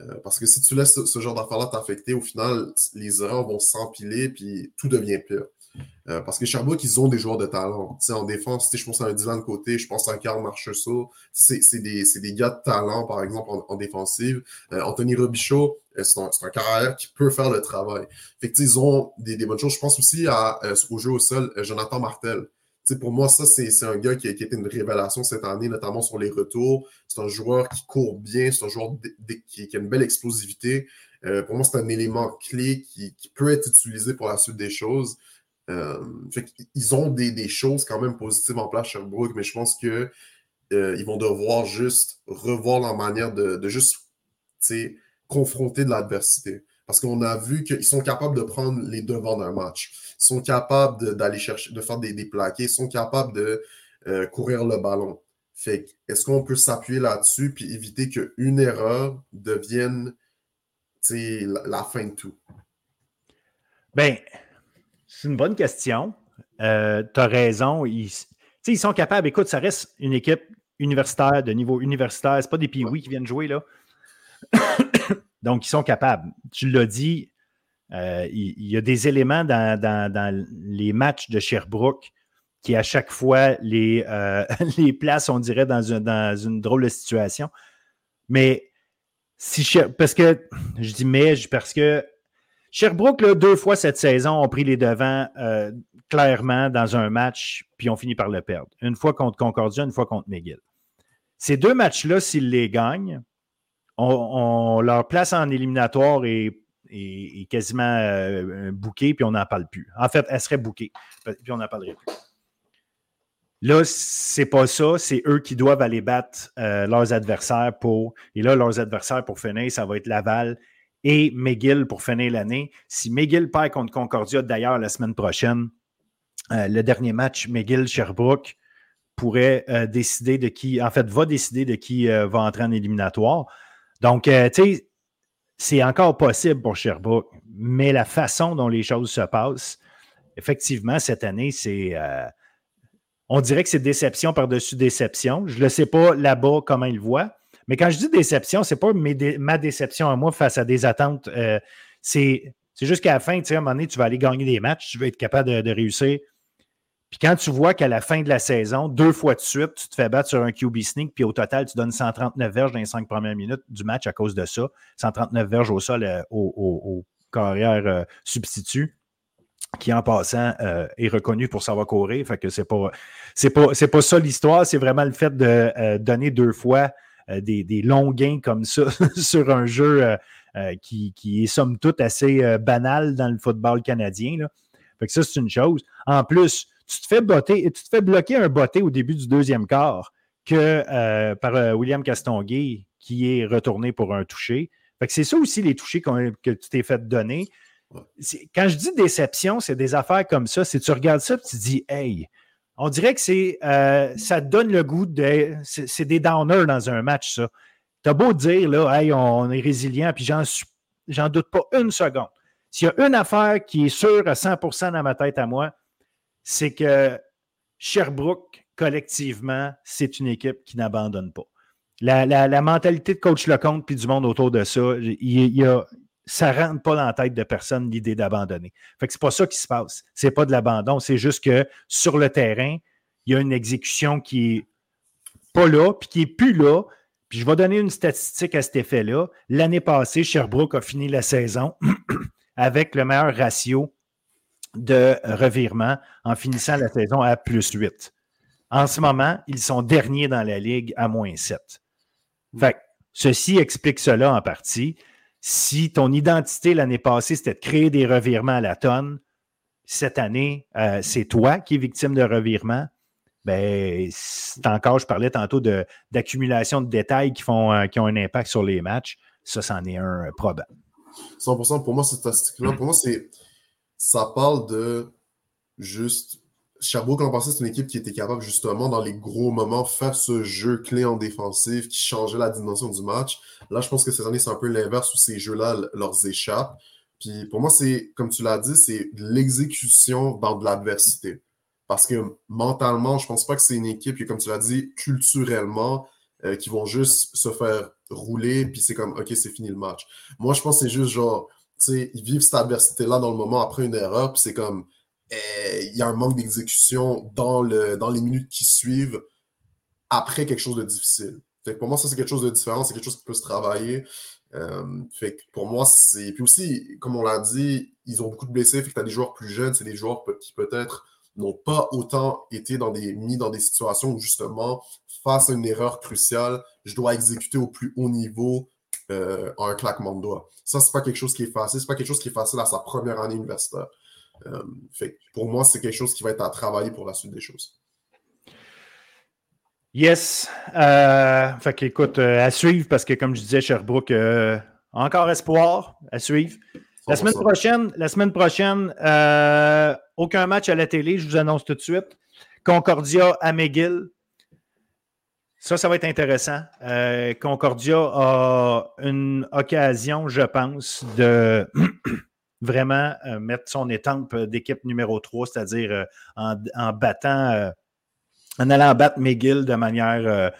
Euh, parce que si tu laisses ce, ce genre d'affaires-là t'affecter, au final, les erreurs vont s'empiler, puis tout devient pire. Euh, parce que Sherbrooke, ils ont des joueurs de talent. en défense, je pense à un Dylan Côté, je pense à un Karl Marchessault. C'est des, gars de talent, par exemple, en, défensive. Euh, Anthony Robichaud, euh, c'est un, carrière qui peut faire le travail. Fait que, ils ont des, bonnes choses. Je pense aussi à, au jeu au sol, Jonathan Martel. pour moi, ça, c'est un gars qui a, été une révélation cette année, notamment sur les retours. C'est un joueur qui court bien, c'est un joueur qui, a une belle explosivité. pour moi, c'est un élément clé qui, peut être utilisé pour la suite des choses. Euh, ils ont des, choses quand même positives en place, Sherbrooke, mais je pense qu'ils euh, vont devoir juste revoir leur manière de, de juste confronter de l'adversité. Parce qu'on a vu qu'ils sont capables de prendre les devants d'un match. Ils sont capables d'aller chercher, de faire des, des plaqués. Ils sont capables de euh, courir le ballon. Fait est-ce qu'on peut s'appuyer là-dessus puis éviter qu'une erreur devienne la, la, fin de tout? Ben, c'est une bonne question. Euh, tu as raison. Ils, ils sont capables. Écoute, ça reste une équipe universitaire, de niveau universitaire. Ce pas des piouis qui viennent jouer là. Donc, ils sont capables. Tu l'as dit, euh, il, y a des éléments dans, les matchs de Sherbrooke qui, à chaque fois, les, euh, les placent, on dirait, dans une, dans une drôle de situation. Mais si parce que je dis mais parce que Sherbrooke, deux fois cette saison, ont pris les devants euh, clairement dans un match, puis ont fini par le perdre. Une fois contre Concordia, une fois contre McGill. Ces deux matchs-là, s'ils les gagnent, on, leur place en éliminatoire est, est, quasiment euh, bouquée, puis on n'en parle plus. En fait, elle serait bouquée, puis on n'en parlerait plus. Là, c'est pas ça, c'est eux qui doivent aller battre euh, leurs adversaires pour. Et là, leurs adversaires pour finir, ça va être Laval et McGill pour finir l'année. Si McGill perd contre Concordia, d'ailleurs, la semaine prochaine, euh, le dernier match, McGill-Sherbrooke pourrait décider de qui, en fait, va décider de qui va entrer en éliminatoire. Donc, tu sais, c'est encore possible pour Sherbrooke, mais la façon dont les choses se passent, effectivement, cette année, c'est. Euh, on dirait que c'est déception par-dessus déception. Je ne sais pas là-bas comment ils voient. Mais quand je dis déception, ce n'est pas ma déception à moi face à des attentes. Euh, c'est juste qu'à la fin, tu à un moment donné, tu vas aller gagner des matchs, tu vas être capable de réussir puis quand tu vois qu'à la fin de la saison, deux fois de suite, tu te fais battre sur un QB sneak, puis au total, tu donnes 139 verges dans les cinq premières minutes du match à cause de ça. 139 verges au sol euh, au, carrière euh, substitut qui en passant est reconnu pour savoir courir. Fait que c'est pas, c'est pas, c'est pas ça l'histoire, c'est vraiment le fait de donner deux fois des, longs gains comme ça sur un jeu qui, qui, est somme toute assez banal dans le football canadien. Là. Fait que ça, c'est une chose. En plus, tu te fais botter, tu te fais bloquer un botté au début du deuxième quart que euh, par euh, William Castonguay qui est retourné pour un toucher. c'est ça aussi les touchés que tu t'es fait donner. Quand je dis déception, c'est des affaires comme ça. Si tu regardes ça et tu te dis Hey, on dirait que c'est euh, ça donne le goût de. C'est des downers dans un match, ça. T'as beau dire là, hey, on est résilient, puis j'en doute pas une seconde. S'il y a une affaire qui est sûre à 100% dans ma tête à moi, c'est que Sherbrooke, collectivement, c'est une équipe qui n'abandonne pas. La, mentalité de coach Lecomte puis du monde autour de ça, il, ça ne rentre pas dans la tête de personne l'idée d'abandonner. Fait que c'est pas ça qui se passe. C'est pas de l'abandon, c'est juste que sur le terrain, il y a une exécution qui est pas là, puis qui est plus là. Puis je vais donner une statistique à cet effet-là. L'année passée, Sherbrooke a fini la saison avec le meilleur ratio de revirement en finissant la saison à plus 8. En ce moment, ils sont derniers dans la ligue à moins 7. Fait ceci explique cela en partie. Si ton identité l'année passée, c'était de créer des revirements à la tonne, cette année, euh, c'est toi qui es victime de revirements, ben, encore, je parlais tantôt d'accumulation de, détails qui, font, euh, ont un impact sur les matchs. Ça, c'en est un euh, probable. 100% pour moi, cette statistique-là, pour moi, c'est ça parle de juste. Sherbrooke, en passé, c'est une équipe qui était capable, justement, dans les gros moments, faire ce jeu clé en défensif qui changeait la dimension du match. Là, je pense que cette année, c'est un peu l'inverse où ces jeux-là leur échappent. Puis pour moi, c'est, comme tu l'as dit, c'est l'exécution dans de l'adversité. Parce que mentalement, je pense pas que c'est une équipe qui, comme tu l'as dit, culturellement, euh, qui vont juste se faire rouler, puis c'est comme, OK, c'est fini le match. Moi, je pense que c'est juste genre, ils vivent cette adversité-là dans le moment après une erreur, puis c'est comme il y a un manque d'exécution dans, le, dans les minutes qui suivent après quelque chose de difficile. pour moi, ça, c'est quelque chose de différent, c'est quelque chose qui peut se travailler. Euh, fait pour moi, c'est. Puis aussi, comme on l'a dit, ils ont beaucoup de blessés, fait que tu as des joueurs plus jeunes, c'est des joueurs qui peut-être n'ont pas autant été dans des, mis dans des situations où justement, face à une erreur cruciale, je dois exécuter au plus haut niveau euh, un claquement de doigts. Ça, c'est pas quelque chose qui est facile. C'est pas quelque chose qui est facile à sa première année universitaire. Euh, pour moi, c'est quelque chose qui va être à travailler pour la suite des choses. Yes. Euh, fait qu'écoute, à suivre parce que comme je disais, Sherbrooke, encore espoir à suivre. La semaine prochaine, la semaine prochaine, aucun match à la télé, je vous annonce tout de suite. Concordia à McGill. Ça, ça va être intéressant. Euh, Concordia a une occasion, je pense, de vraiment euh, mettre son étampe d'équipe numéro 3, c'est-à-dire euh, en, battant, en allant battre McGill de manière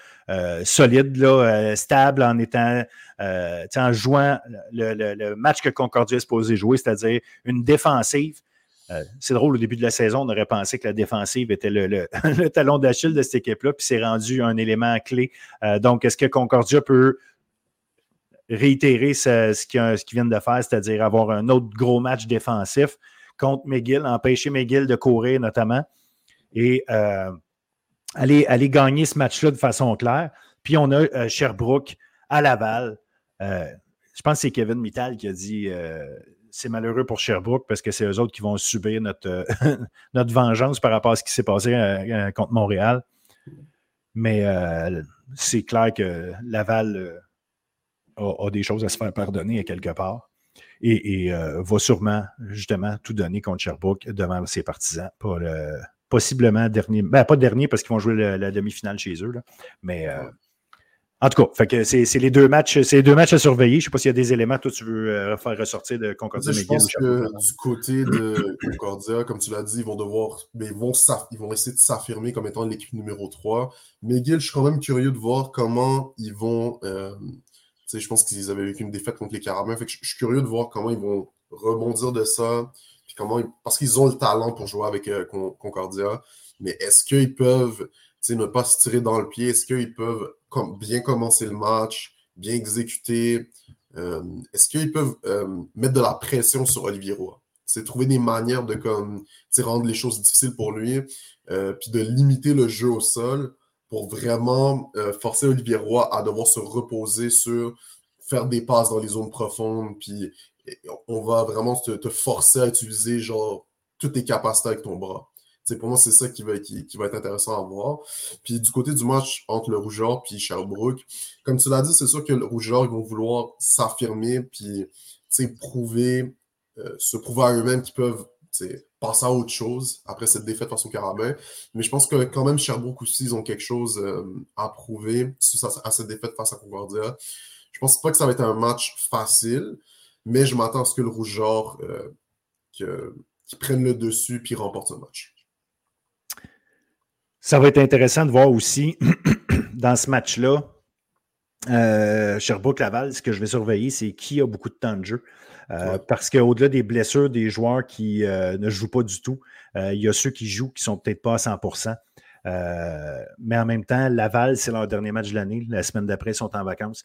solide, stable, en étant, en jouant le, match que Concordia est supposé jouer, c'est-à-dire une défensive euh, c'est drôle, au début de la saison, on aurait pensé que la défensive était le, talon d'Achille de cette équipe-là, puis c'est rendu un élément clé. Euh, donc, est-ce que Concordia peut réitérer ce, ce qu'ils viennent de faire, c'est-à-dire avoir un autre gros match défensif contre McGill, empêcher McGill de courir notamment, et euh, aller, gagner ce match-là de façon claire. Puis on a Sherbrooke à Laval je pense que c'est Kevin Mittal qui a dit c'est malheureux pour Sherbrooke parce que c'est eux autres qui vont subir notre, notre vengeance par rapport à ce qui s'est passé contre Montréal. Mais c'est clair que Laval a, des choses à se faire pardonner à quelque part et, va sûrement, justement, tout donner contre Sherbrooke devant ses partisans. Pour, possiblement dernier, ben, pas dernier parce qu'ils vont jouer la, demi-finale chez eux, mais en tout cas, que c'est, les deux matchs, c'est deux matchs à surveiller. Je ne sais pas s'il y a des éléments que tu veux euh, faire ressortir de Concordia. Je pense que du côté de Concordia, comme tu l'as dit, ils vont devoir, mais ils vont, ils vont essayer de s'affirmer comme étant l'équipe numéro 3. McGill, je suis quand même curieux de voir comment ils vont. Euh, je pense qu'ils avaient vécu une défaite contre les Carabins. Je, suis curieux de voir comment ils vont rebondir de ça. Puis comment parce qu'ils ont le talent pour jouer avec euh, Concordia. Mais est-ce qu'ils peuvent ne pas se tirer dans le pied? Est-ce qu'ils peuvent bien commencer le match, bien exécuter? Euh, est-ce qu'ils peuvent euh, mettre de la pression sur Olivier Roy? C'est trouver des manières de rendre les choses difficiles pour lui, puis de limiter le jeu au sol pour vraiment forcer Olivier Roy à devoir se reposer sur faire des passes dans les zones profondes, puis on va vraiment te, te forcer à utiliser genre toutes tes capacités avec ton bras pour moi, c'est ça qui va, qui, va, être intéressant à voir. Puis du côté du match entre le Rougeur et Sherbrooke, comme tu l'as dit, c'est sûr que le Rougeur, ils vont vouloir s'affirmer puis prouver, euh, se prouver à eux-mêmes qu'ils peuvent passer à autre chose après cette défaite face au Carabin. Mais je pense que quand même, Sherbrooke aussi, ils ont quelque chose euh, à prouver à, cette défaite face à Concordia. Je pense pas que ça va être un match facile, mais je m'attends à ce que le Rougeur euh, qui prenne le dessus puis remporte ce match. Ça va être intéressant de voir aussi dans ce match-là, euh, Sherbrooke-Laval, ce que je vais surveiller, c'est qui a beaucoup de temps de jeu. Euh, parce qu'au-delà des blessures des joueurs qui euh, ne jouent pas du tout, il y a ceux qui jouent qui sont peut-être pas à 100% mais en même temps, Laval, c'est leur dernier match de l'année. La semaine d'après, ils sont en vacances.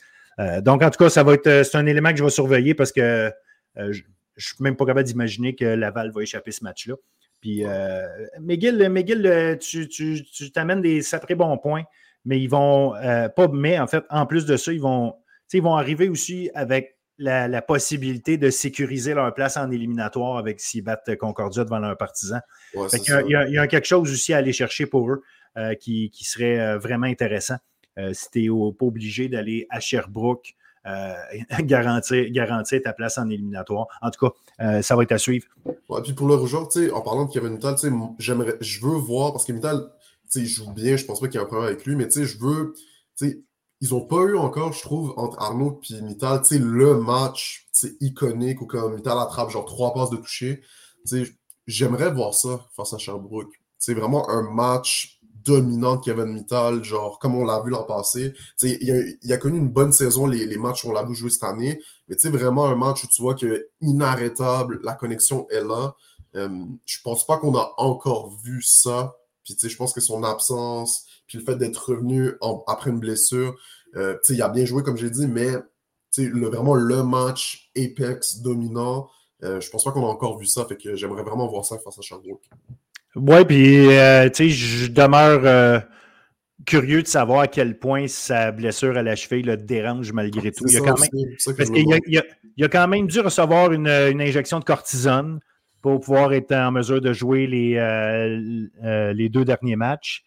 donc, en tout cas, ça va être c'est un élément que je vais surveiller parce que je ne suis même pas capable d'imaginer que Laval va échapper ce match-là. Puis, euh, McGill, euh, tu, t'amènes des sacrés bons points, mais ils vont, euh, pas, mais en fait, en plus de ça, ils vont, ils vont arriver aussi avec la, possibilité de sécuriser leur place en éliminatoire avec s'ils battent Concordia devant leurs partisans. il, y a, quelque chose aussi à aller chercher pour eux qui, serait vraiment intéressant. si tu n'es pas obligé d'aller à Sherbrooke euh, garantir, garantir ta place en éliminatoire. En tout cas, euh, ça va être à suivre. Ouais, puis pour le rougeur, en parlant de Kevin Mittal, j'aimerais, je veux voir, parce que Mittal, il joue bien, je pense pas qu'il y ait un problème avec lui, mais je veux. Ils n'ont pas eu encore, je trouve, entre Arnaud et Mittal, le match iconique où quand Mittal attrape genre trois passes de toucher. J'aimerais voir ça face à Sherbrooke. C'est vraiment un match dominant de Kevin Mittal, genre comme on l'a vu l'an passé. Il a, a, connu une bonne saison, les, les matchs où on l'a vu jouer cette année, mais vraiment un match où tu vois que inarrêtable, la connexion est là. Euh, je pense pas qu'on a encore vu ça. Puis je pense que son absence, puis le fait d'être revenu après une blessure, euh, il a bien joué comme j'ai dit, mais le, vraiment le match Apex dominant, euh, je pense pas qu'on a encore vu ça. Fait que j'aimerais vraiment voir ça face à Sherbrooke. Oui, puis euh, je demeure euh, curieux de savoir à quel point sa blessure à la cheville le dérange malgré tout. Il a, quand même, parce il, a, quand même dû recevoir une, injection de cortisone pour pouvoir être en mesure de jouer les, euh, les deux derniers matchs.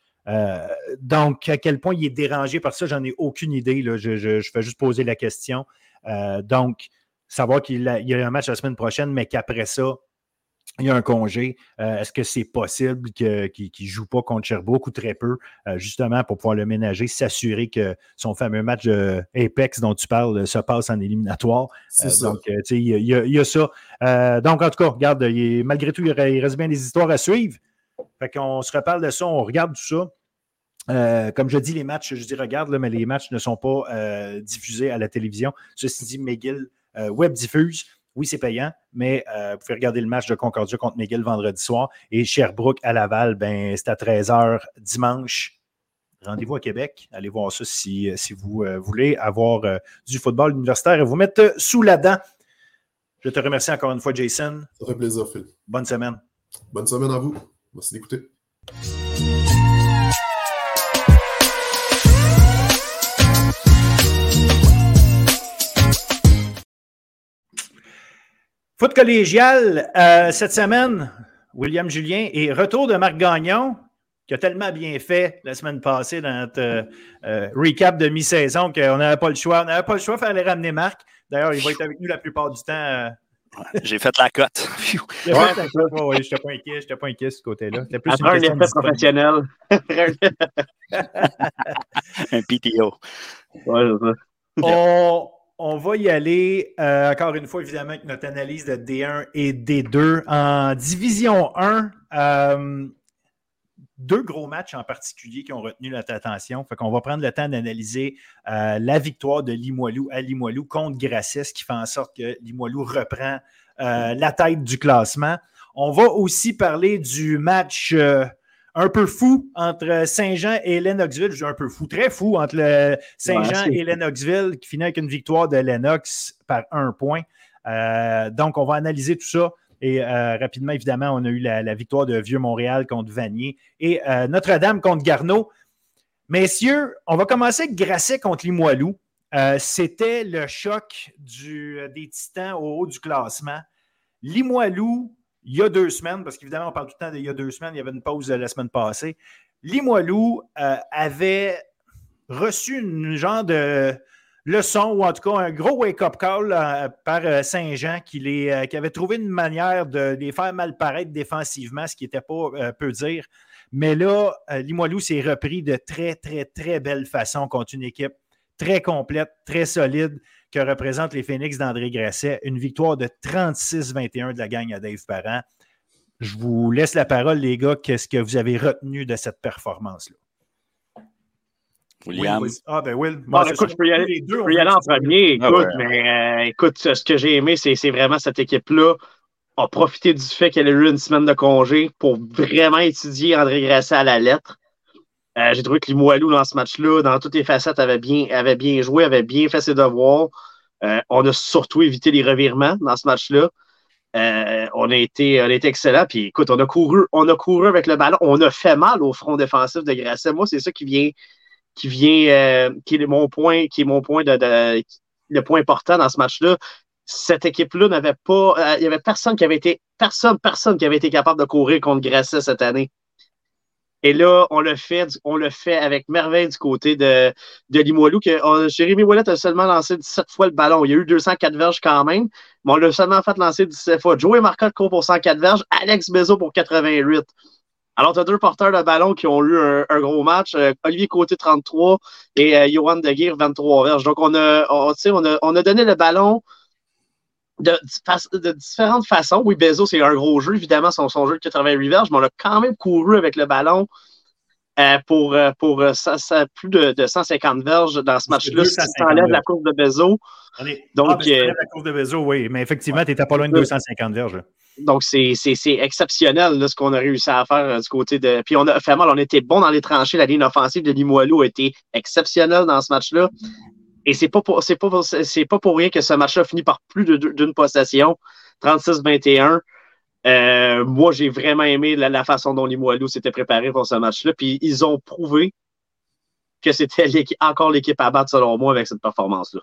Donc, à quel point il est dérangé par ça, j'en ai aucune idée. Là. Je, je, je, fais juste poser la question. donc, savoir qu'il y a un match la semaine prochaine, mais qu'après ça, il y a un congé. Euh, est-ce que c'est possible qu'il ne joue pas contre Sherbrooke ou très peu, euh, justement pour pouvoir le ménager, s'assurer que son fameux match Apex dont tu parles se passe en éliminatoire? Euh, donc, il y, a ça. donc, en tout cas, regarde, malgré tout, il, reste bien des histoires à suivre. Fait qu'on se reparle de ça, on regarde tout ça. Comme je dis, les matchs, je dis regarde, mais les matchs ne sont pas diffusés à la télévision. Ceci dit, McGill web diffuse. Oui, c'est payant, mais euh, vous pouvez regarder le match de Concordia contre McGill vendredi soir. Et Sherbrooke à Laval, ben, c'est à 13h dimanche. Rendez-vous à Québec. Allez voir ça si, si vous euh, voulez avoir euh, du football universitaire et vous mettre sous la dent. Je te remercie encore une fois, Jason. Ça fait plaisir, Phil. Bonne semaine. Bonne semaine à vous. Merci d'écouter. Foot collégial, euh, cette semaine, William Julien et retour de Marc Gagnon, qui a tellement bien fait la semaine passée dans notre euh, euh, recap de mi-saison qu'on n'avait pas le choix. On n'avait pas le choix, il fallait ramener Marc. D'ailleurs, il va être avec nous la plupart du temps. J'ai fait la cote. Je n'étais pas inquiet, j'étais pas inquiet de ce côté-là. C'était plus Après une un effet professionnel. un PTO. Ouais, c'est ça. On, on va y aller, euh, encore une fois, évidemment, avec notre analyse de D1 et D2. En Division 1, euh, deux gros matchs en particulier qui ont retenu notre attention. Fait qu'on va prendre le temps d'analyser euh, la victoire de Limoilou à Limoilou contre Grasset, qui fait en sorte que Limoilou reprend la tête du classement. On va aussi parler du match un peu fou entre Saint-Jean et Lennoxville. Je dis un peu fou, très fou entre Saint-Jean et Lennoxville, qui finit avec une victoire de Lennox par un point. Euh, donc, on va analyser tout ça. Et euh, rapidement, évidemment, on a eu la, victoire de Vieux-Montréal contre Vanier et euh, Notre-Dame contre Garneau. Messieurs, on va commencer avec Grasset contre Limoilou. C'était le choc des Titans au haut du classement. Limoilou il y a deux semaines, parce qu'évidemment, on parle tout le temps d'il y a deux semaines, il y avait une pause la semaine passée. Limoilou euh, avait reçu une genre de leçon, ou en tout cas un gros wake-up call euh, par euh, Saint-Jean qui, qui, avait trouvé une manière de, les faire mal paraître défensivement, ce qui n'était pas peu dire. Mais là, Limoilou s'est repris de très, très, très belle façon contre une équipe très complète, très solide que représentent les Phoenix d'André Grasset. Une victoire de 36-21 de la gang à Dave Parent. Je vous laisse la parole, les gars. Qu'est-ce que vous avez retenu de cette performance-là? William? Ah, ben Will. écoute, je peux y aller, deux, peux y aller en premier. Ah, écoute, mais euh, écoute, ce que j'ai aimé, c'est vraiment cette équipe-là a profité du fait qu'elle a eu une semaine de congé pour vraiment étudier André Grasset à la lettre. Euh, j'ai trouvé que Limoilou, dans ce match-là, dans toutes les facettes, avait bien, avait bien joué, avait bien fait ses devoirs. Euh, on a surtout évité les revirements dans ce match-là. Euh, on, a été, on a été excellent. Puis écoute, on a couru, on a couru avec le ballon. On a fait mal au front défensif de Grasset. Moi, c'est ça qui vient, qui vient, qui est mon point, qui est mon point de, le point important dans ce match-là. Cette équipe-là n'avait pas, il n'y avait personne qui avait été, personne, personne qui avait été capable de courir contre Grasset cette année. Et là, on le fait, on le fait avec merveille du côté de, de Limoilou. Que, Jérémy Wallet a seulement lancé 17 fois le ballon. Il y a eu 204 verges quand même, mais on l'a seulement fait lancer 17 fois. Joey Marcotte court pour 104 verges, Alex Bezo pour 88. Alors, tu as deux porteurs de ballon qui ont eu un, gros match. Euh, Olivier Côté, 33 et euh, Johan Deguire, 23 verges. Donc, on a, on, on, a, on a donné le ballon de, différentes façons. Oui, Bezo, c'est un gros jeu, évidemment, son, son jeu de 88 verges, mais on a quand même couru avec le ballon euh, pour, euh, pour euh, plus de, 150 verges dans ce match-là, si tu enlèves la course de Bezo. Donc, ah, la course de Bezo, oui, mais effectivement, tu n'étais pas loin de 250 verges. Donc, c'est exceptionnel ce qu'on a réussi à faire du côté de. Puis, on a fait mal, on était bon dans les tranchées. La ligne offensive de Limoilou a été exceptionnelle dans ce match-là. Et c'est pas pour, c'est pas, c'est pas pour rien que ce match-là finit par plus d'une possession, 36-21. Euh, moi, j'ai vraiment aimé la, façon dont les Moilous s'étaient préparés pour ce match-là. Puis ils ont prouvé que c'était encore l'équipe à battre, selon moi, avec cette performance-là.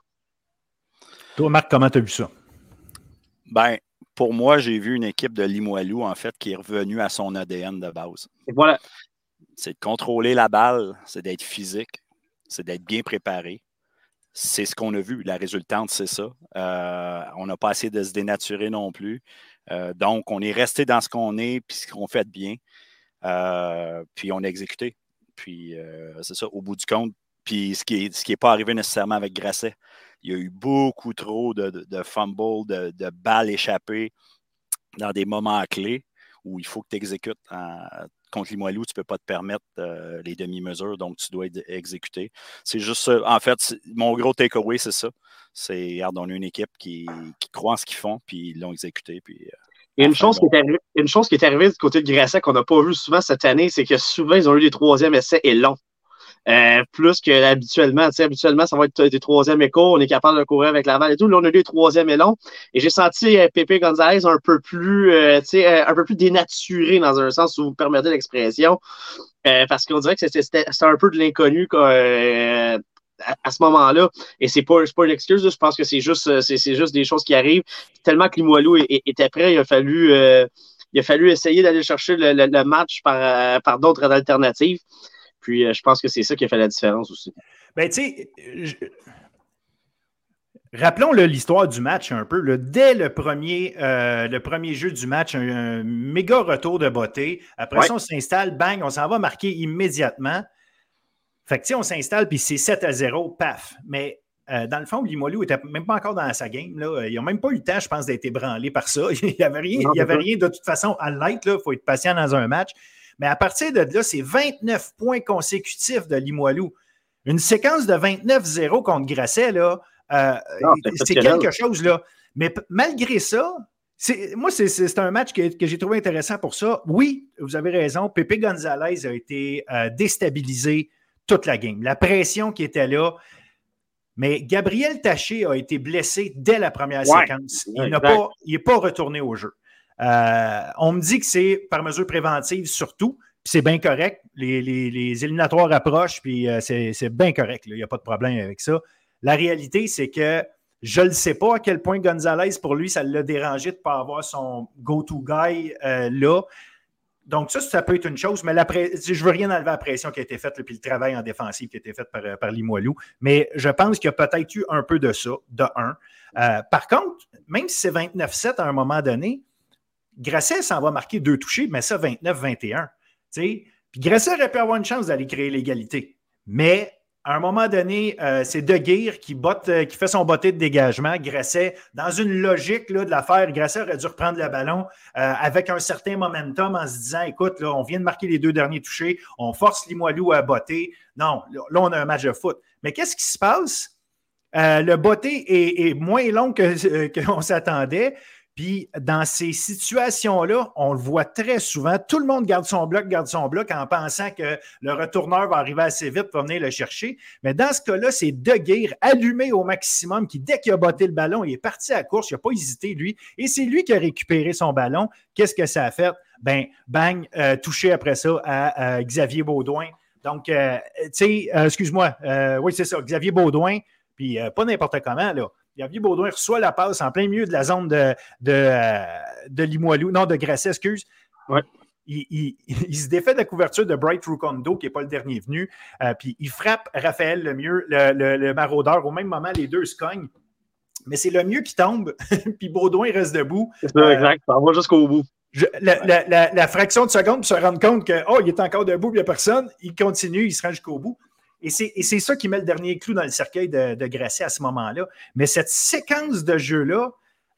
Toi, Marc, comment tu as vu ça? Ben, pour moi, j'ai vu une équipe de Limoilou, en fait, qui est revenue à son ADN de base. Et voilà. C'est de contrôler la balle, c'est d'être physique, c'est d'être bien préparé c'est ce qu'on a vu. La résultante, c'est ça. Euh, on n'a pas essayé de se dénaturer non plus. Euh, donc, on est resté dans ce qu'on est, puis ce qu'on fait de bien. Euh, puis on a exécuté. Puis c'est ça, au bout du compte. Puis ce qui n'est pas arrivé nécessairement avec Grasset. Il y a eu beaucoup trop de, de, fumbles, de, de, balles échappées dans des moments clés où il faut que tu exécutes contre Limoilou, tu ne peux pas te permettre euh, les demi-mesures, donc tu dois exécuter. C'est juste ça. En fait, mon gros takeaway, c'est ça. C'est, regarde, on a une équipe qui, croit en ce qu'ils font, puis ils l'ont exécuté. Puis, euh, une chose, qui est une chose qui est arrivée du côté de Grasset qu'on n'a pas vu souvent cette année, c'est que souvent, ils ont eu des troisièmes essais et longs. Euh, plus que habituellement. Habituellement, ça va être des troisièmes échos. On est capable de courir avec la balle et tout. Là, on a eu des troisièmes et longs. Et j'ai senti euh, Pépé Gonzalez un peu plus, euh, euh, un peu plus dénaturé dans un sens, si vous permettez l'expression. parce qu'on dirait que c'était un peu de l'inconnu à, ce moment-là. Et c'est pas, pas une excuse, je pense que c'est juste, c'est, juste des choses qui arrivent. Tellement que Limoilou était prêt, il a fallu, il a fallu essayer d'aller chercher le, match par, par d'autres alternatives. Puis je pense que c'est ça qui a fait la différence aussi. Ben, tu sais, Rappelons l'histoire du match un peu. Dès le premier, euh, le premier jeu du match, un, méga retour de beauté. Après ça, on s'installe, bang, on s'en va marquer immédiatement. Fait que, on s'installe, puis c'est 7 à 0, paf. Mais euh, dans le fond, Limoilou n'était même pas encore dans sa game. Là. Ils n'ont même pas eu le temps, je pense, d'être ébranlés par ça. Il n'y avait, rien, il y avait rien de toute façon à l'être. Il faut être patient dans un match. Mais à partir de là, c'est 29 points consécutifs de Limoilou. Une séquence de 29-0 contre Grasset, là, euh, c'est quelque chose, là. Mais malgré ça, moi, c'est un match que, j'ai trouvé intéressant pour ça. Oui, vous avez raison, Pepe Gonzalez a été euh, déstabilisé toute la game. La pression qui était là. Mais Gabriel Taché a été blessé dès la première séquence. Il n'est pas, pas, retourné au jeu. Euh, on me dit que c'est par mesure préventive surtout, puis c'est bien correct. Les, éliminatoires approchent, puis c'est bien correct. Il n'y a pas de problème avec ça. La réalité, c'est que je ne sais pas à quel point Gonzalez, pour lui, ça l'a dérangé de ne pas avoir son go-to guy euh, là. Donc, ça, ça peut être une chose, mais je ne veux rien enlever à la pression qui a été faite, puis le travail en défensive qui a été fait par, par Limoilou. Mais je pense qu'il y a peut-être eu un peu de ça, de un. Euh, par contre, même si c'est 29-7 à un moment donné, Grasset s'en va marquer deux touchés, mais ça, 29-21. Puis Grasset aurait pu avoir une chance d'aller créer l'égalité. Mais à un moment donné, euh, c'est De Geer euh, qui fait son botté de dégagement. Grasset, dans une logique là, de l'affaire, Grasset aurait dû reprendre le ballon euh, avec un certain momentum en se disant écoute, on vient de marquer les deux derniers touchés, on force Limoilou à botter. Non, là, on a un match de foot. Mais qu'est-ce qui se passe? le botté est, moins long que qu'on s'attendait. Puis dans ces situations-là, on le voit très souvent. Tout le monde garde son bloc, garde son bloc en pensant que le retourneur va arriver assez vite pour venir le chercher. Mais dans ce cas-là, c'est De Geer allumé au maximum qui, dès qu'il a botté le ballon, il est parti à la course, il n'a pas hésité, lui. Et c'est lui qui a récupéré son ballon. Qu'est-ce que ça a fait? Ben, bang, euh, touché après ça à, Xavier Baudouin. Donc, euh, tu sais, euh, excuse-moi, oui, c'est ça, Xavier Baudouin, puis pas n'importe comment, là. Xavier Baudouin reçoit la passe en plein milieu de la zone de, de, euh, de Limoilou, non, de Grasset, excuse. Il, se défait de la couverture de Bright Rukondo, qui n'est pas le dernier venu, euh, puis il frappe Raphaël le mieux, le, maraudeur. Au même moment, les deux se cognent. Mais c'est le mieux qui tombe, puis Baudouin reste debout. C'est ça, exact. Ça va jusqu'au bout. la, fraction de seconde pour se rendre compte que, oh, il est encore debout, il n'y a personne, il continue, il se rend jusqu'au bout. Et c'est ça qui met le dernier clou dans le cercueil de, de à ce moment-là. Mais cette séquence de jeu-là,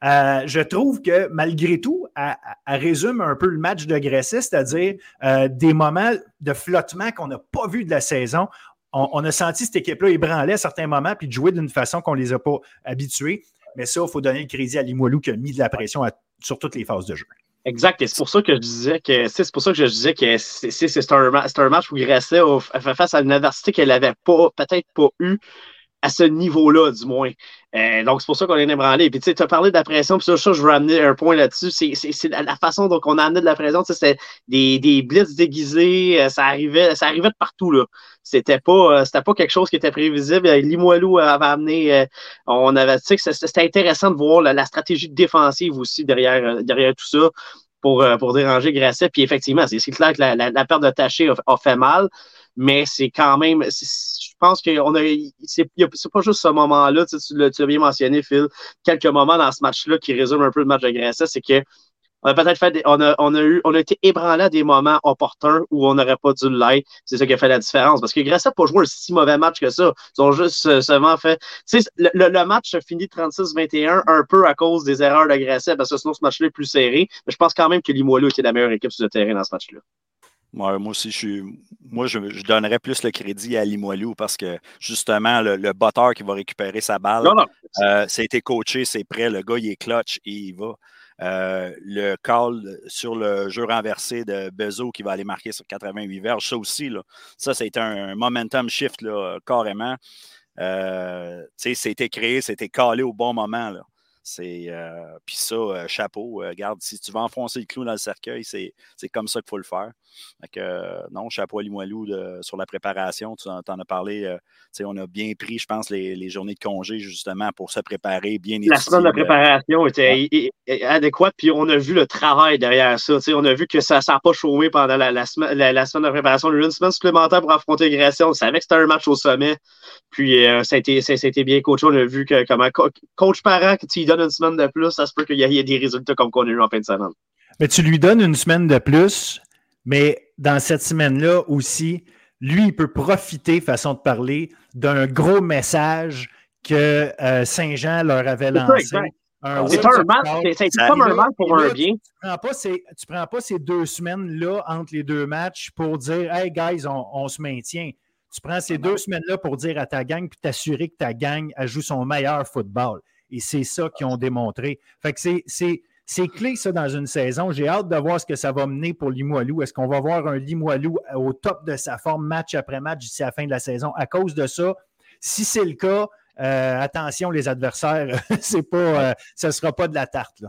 euh, je trouve que malgré tout, elle, résume un peu le match de Grasset, c'est-à-dire euh, des moments de flottement qu'on n'a pas vu de la saison. On, a senti cette équipe-là ébranler à certains moments puis jouer d'une façon qu'on ne les a pas habitués. Mais ça, il faut donner le crédit à Limoilou qui a mis de la pression sur toutes les phases de jeu. Exact. Et c'est pour ça que je disais que c'est pour ça que je disais que c'est un, match où a fait face à une adversité qu'elle n'avait pas, peut-être pas eu à ce niveau-là, du moins. Euh, donc, c'est pour ça qu'on est ébranlé. Puis, tu sais, tu as parlé de la pression, puis ça, je veux amener un point là-dessus. C'est la, façon dont on a amené de la pression. C'était des, des blitz déguisés, euh, ça arrivait, ça arrivait de partout, là. C'était pas, euh, c'était pas quelque chose qui était prévisible. Limoilou avait amené, on avait, tu sais, c'était intéressant de voir la, stratégie défensive aussi derrière, derrière tout ça. Pour, pour déranger Grasset. Puis effectivement, c'est clair que la, la, perte de Taché a, fait mal, mais c'est quand même, je pense que on a, c'est pas juste ce moment-là, tu, l'as bien mentionné, Phil, quelques moments dans ce match-là qui résument un peu le match de Grasset, c'est que on a peut-être fait, on, a, on, a eu, on a été ébranlé à des moments opportuns où on n'aurait pas dû l'être. C'est ça qui a fait la différence. Parce que Grasset n'a pas joué un si mauvais match que ça. Ils ont juste euh, seulement fait. Tu sais, le, le, match a fini 36-21 un peu à cause des erreurs de Grasset, parce que sinon ce match-là est plus serré. Mais je pense quand même que Limoilou était la meilleure équipe sur le terrain dans ce match-là moi aussi, je suis, moi, je, donnerais plus le crédit à Limoilou parce que justement, le, le botteur qui va récupérer sa balle, non, euh, ça a été coaché, c'est prêt, le gars, il est clutch et il va. Euh, le call sur le jeu renversé de Bezo qui va aller marquer sur 88 verges, ça aussi, là, ça, été un momentum shift là, carrément. Euh, c'était créé, c'était calé au bon moment. Là. C'est puis ça, chapeau. regarde, si tu veux enfoncer le clou dans le cercueil, c'est comme ça qu'il faut le faire. non, chapeau à Limoilou sur la préparation. Tu en, as parlé. on a bien pris, je pense, les, journées de congé justement pour se préparer, bien La semaine de préparation était adéquate, puis on a vu le travail derrière ça. on a vu que ça n'a pas chômé pendant la, semaine, la, semaine de préparation. Une semaine supplémentaire pour affronter Grèce. On savait que c'était un match au sommet. Puis ça, a été, ça, a été bien coaché. On a vu que comme coach parent, que tu une semaine de plus, ça se peut qu'il y, ait des résultats comme qu'on a eu en fin de semaine. Mais tu lui donnes une semaine de plus, mais dans cette semaine-là aussi, lui, il peut profiter, façon de parler, d'un gros message que euh, Saint-Jean leur avait lancé. C'est un mal, c'est comme un mal pour un bien. Tu ne prends, pas ces deux semaines-là entre les deux matchs pour dire Hey guys, on se maintient. Tu prends ces deux semaines-là pour dire à ta gang puis t'assurer que ta gang joue son meilleur football. Et c'est ça qu'ils ont démontré. Fait que c'est. clé, ça, dans une saison. J'ai hâte de voir ce que ça va mener pour Limoilou. Est-ce qu'on va voir un Limoilou au top de sa forme, match après match, d'ici la fin de la saison? À cause de ça, si c'est le cas, euh, attention, les adversaires, c'est pas, euh, ce ne sera pas de la tarte.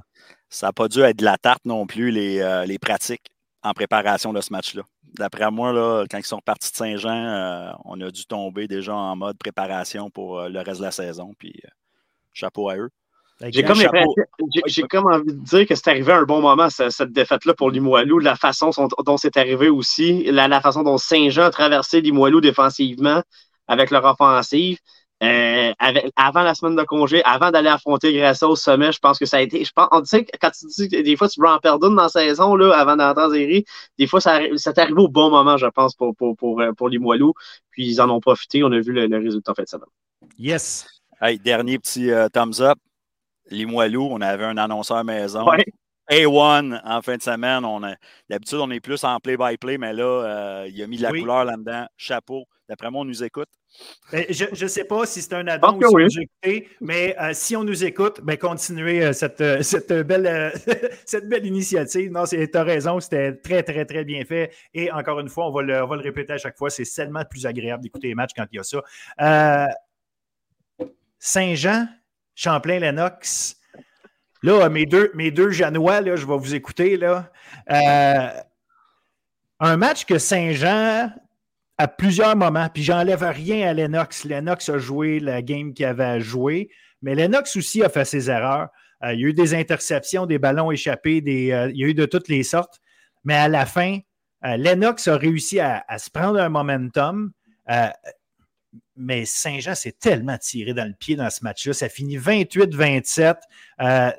Ça n'a pas dû être de la tarte non plus, les, euh, les pratiques en préparation de ce match-là. D'après moi, là, quand ils sont partis de Saint-Jean, on a dû tomber déjà en mode préparation pour le reste de la saison. Puis chapeau à eux. J'ai comme, comme, envie de dire que c'est arrivé à un bon moment, cette, défaite-là pour Limoilou, la façon dont c'est arrivé aussi, la, façon dont Saint-Jean a traversé Limoilou défensivement avec leur offensive. Euh, avant la semaine de congé, avant d'aller affronter Grassa au sommet, je pense que ça a été. Je pense, on dit quand tu dis que des fois tu veux en perdre une dans la saison, là, avant d'entrer en série, des fois ça, ça arrivé au bon moment, je pense, pour, pour, pour, euh, pour Limoilou. Puis ils en ont profité. On a vu le, résultat en fait semaine. Yes. Hey, dernier petit euh, thumbs up. Limoilou, on avait un annonceur maison. A1 en fin de semaine. On d'habitude, on est plus en play-by-play, mais là, euh, il a mis de la couleur là-dedans. Chapeau. D'après moi, on nous écoute. Ben, je ne sais pas si c'est un addon ou si on nous écoute, mais euh, si on nous écoute, ben, continuez cette, cette, belle, cette belle initiative. Non, tu as raison, c'était très, très, très bien fait. Et encore une fois, on va le, on va le répéter à chaque fois, c'est tellement plus agréable d'écouter les matchs quand il y a ça. Saint-Jean, Champlain-Lennox. Là, mes deux, mes deux Janois, je vais vous écouter. Euh, un match que Saint-Jean, à plusieurs moments, puis j'enlève rien à Lennox. Lennox a joué la game qu'il avait à jouer, mais Lennox aussi a fait ses erreurs. Euh, il y a eu des interceptions, des ballons échappés, des, euh, il y a eu de toutes les sortes. Mais à la fin, Lennox a réussi à, se prendre un momentum mais Saint-Jean s'est tellement tiré dans le pied dans ce match-là. Ça finit 28-27 euh,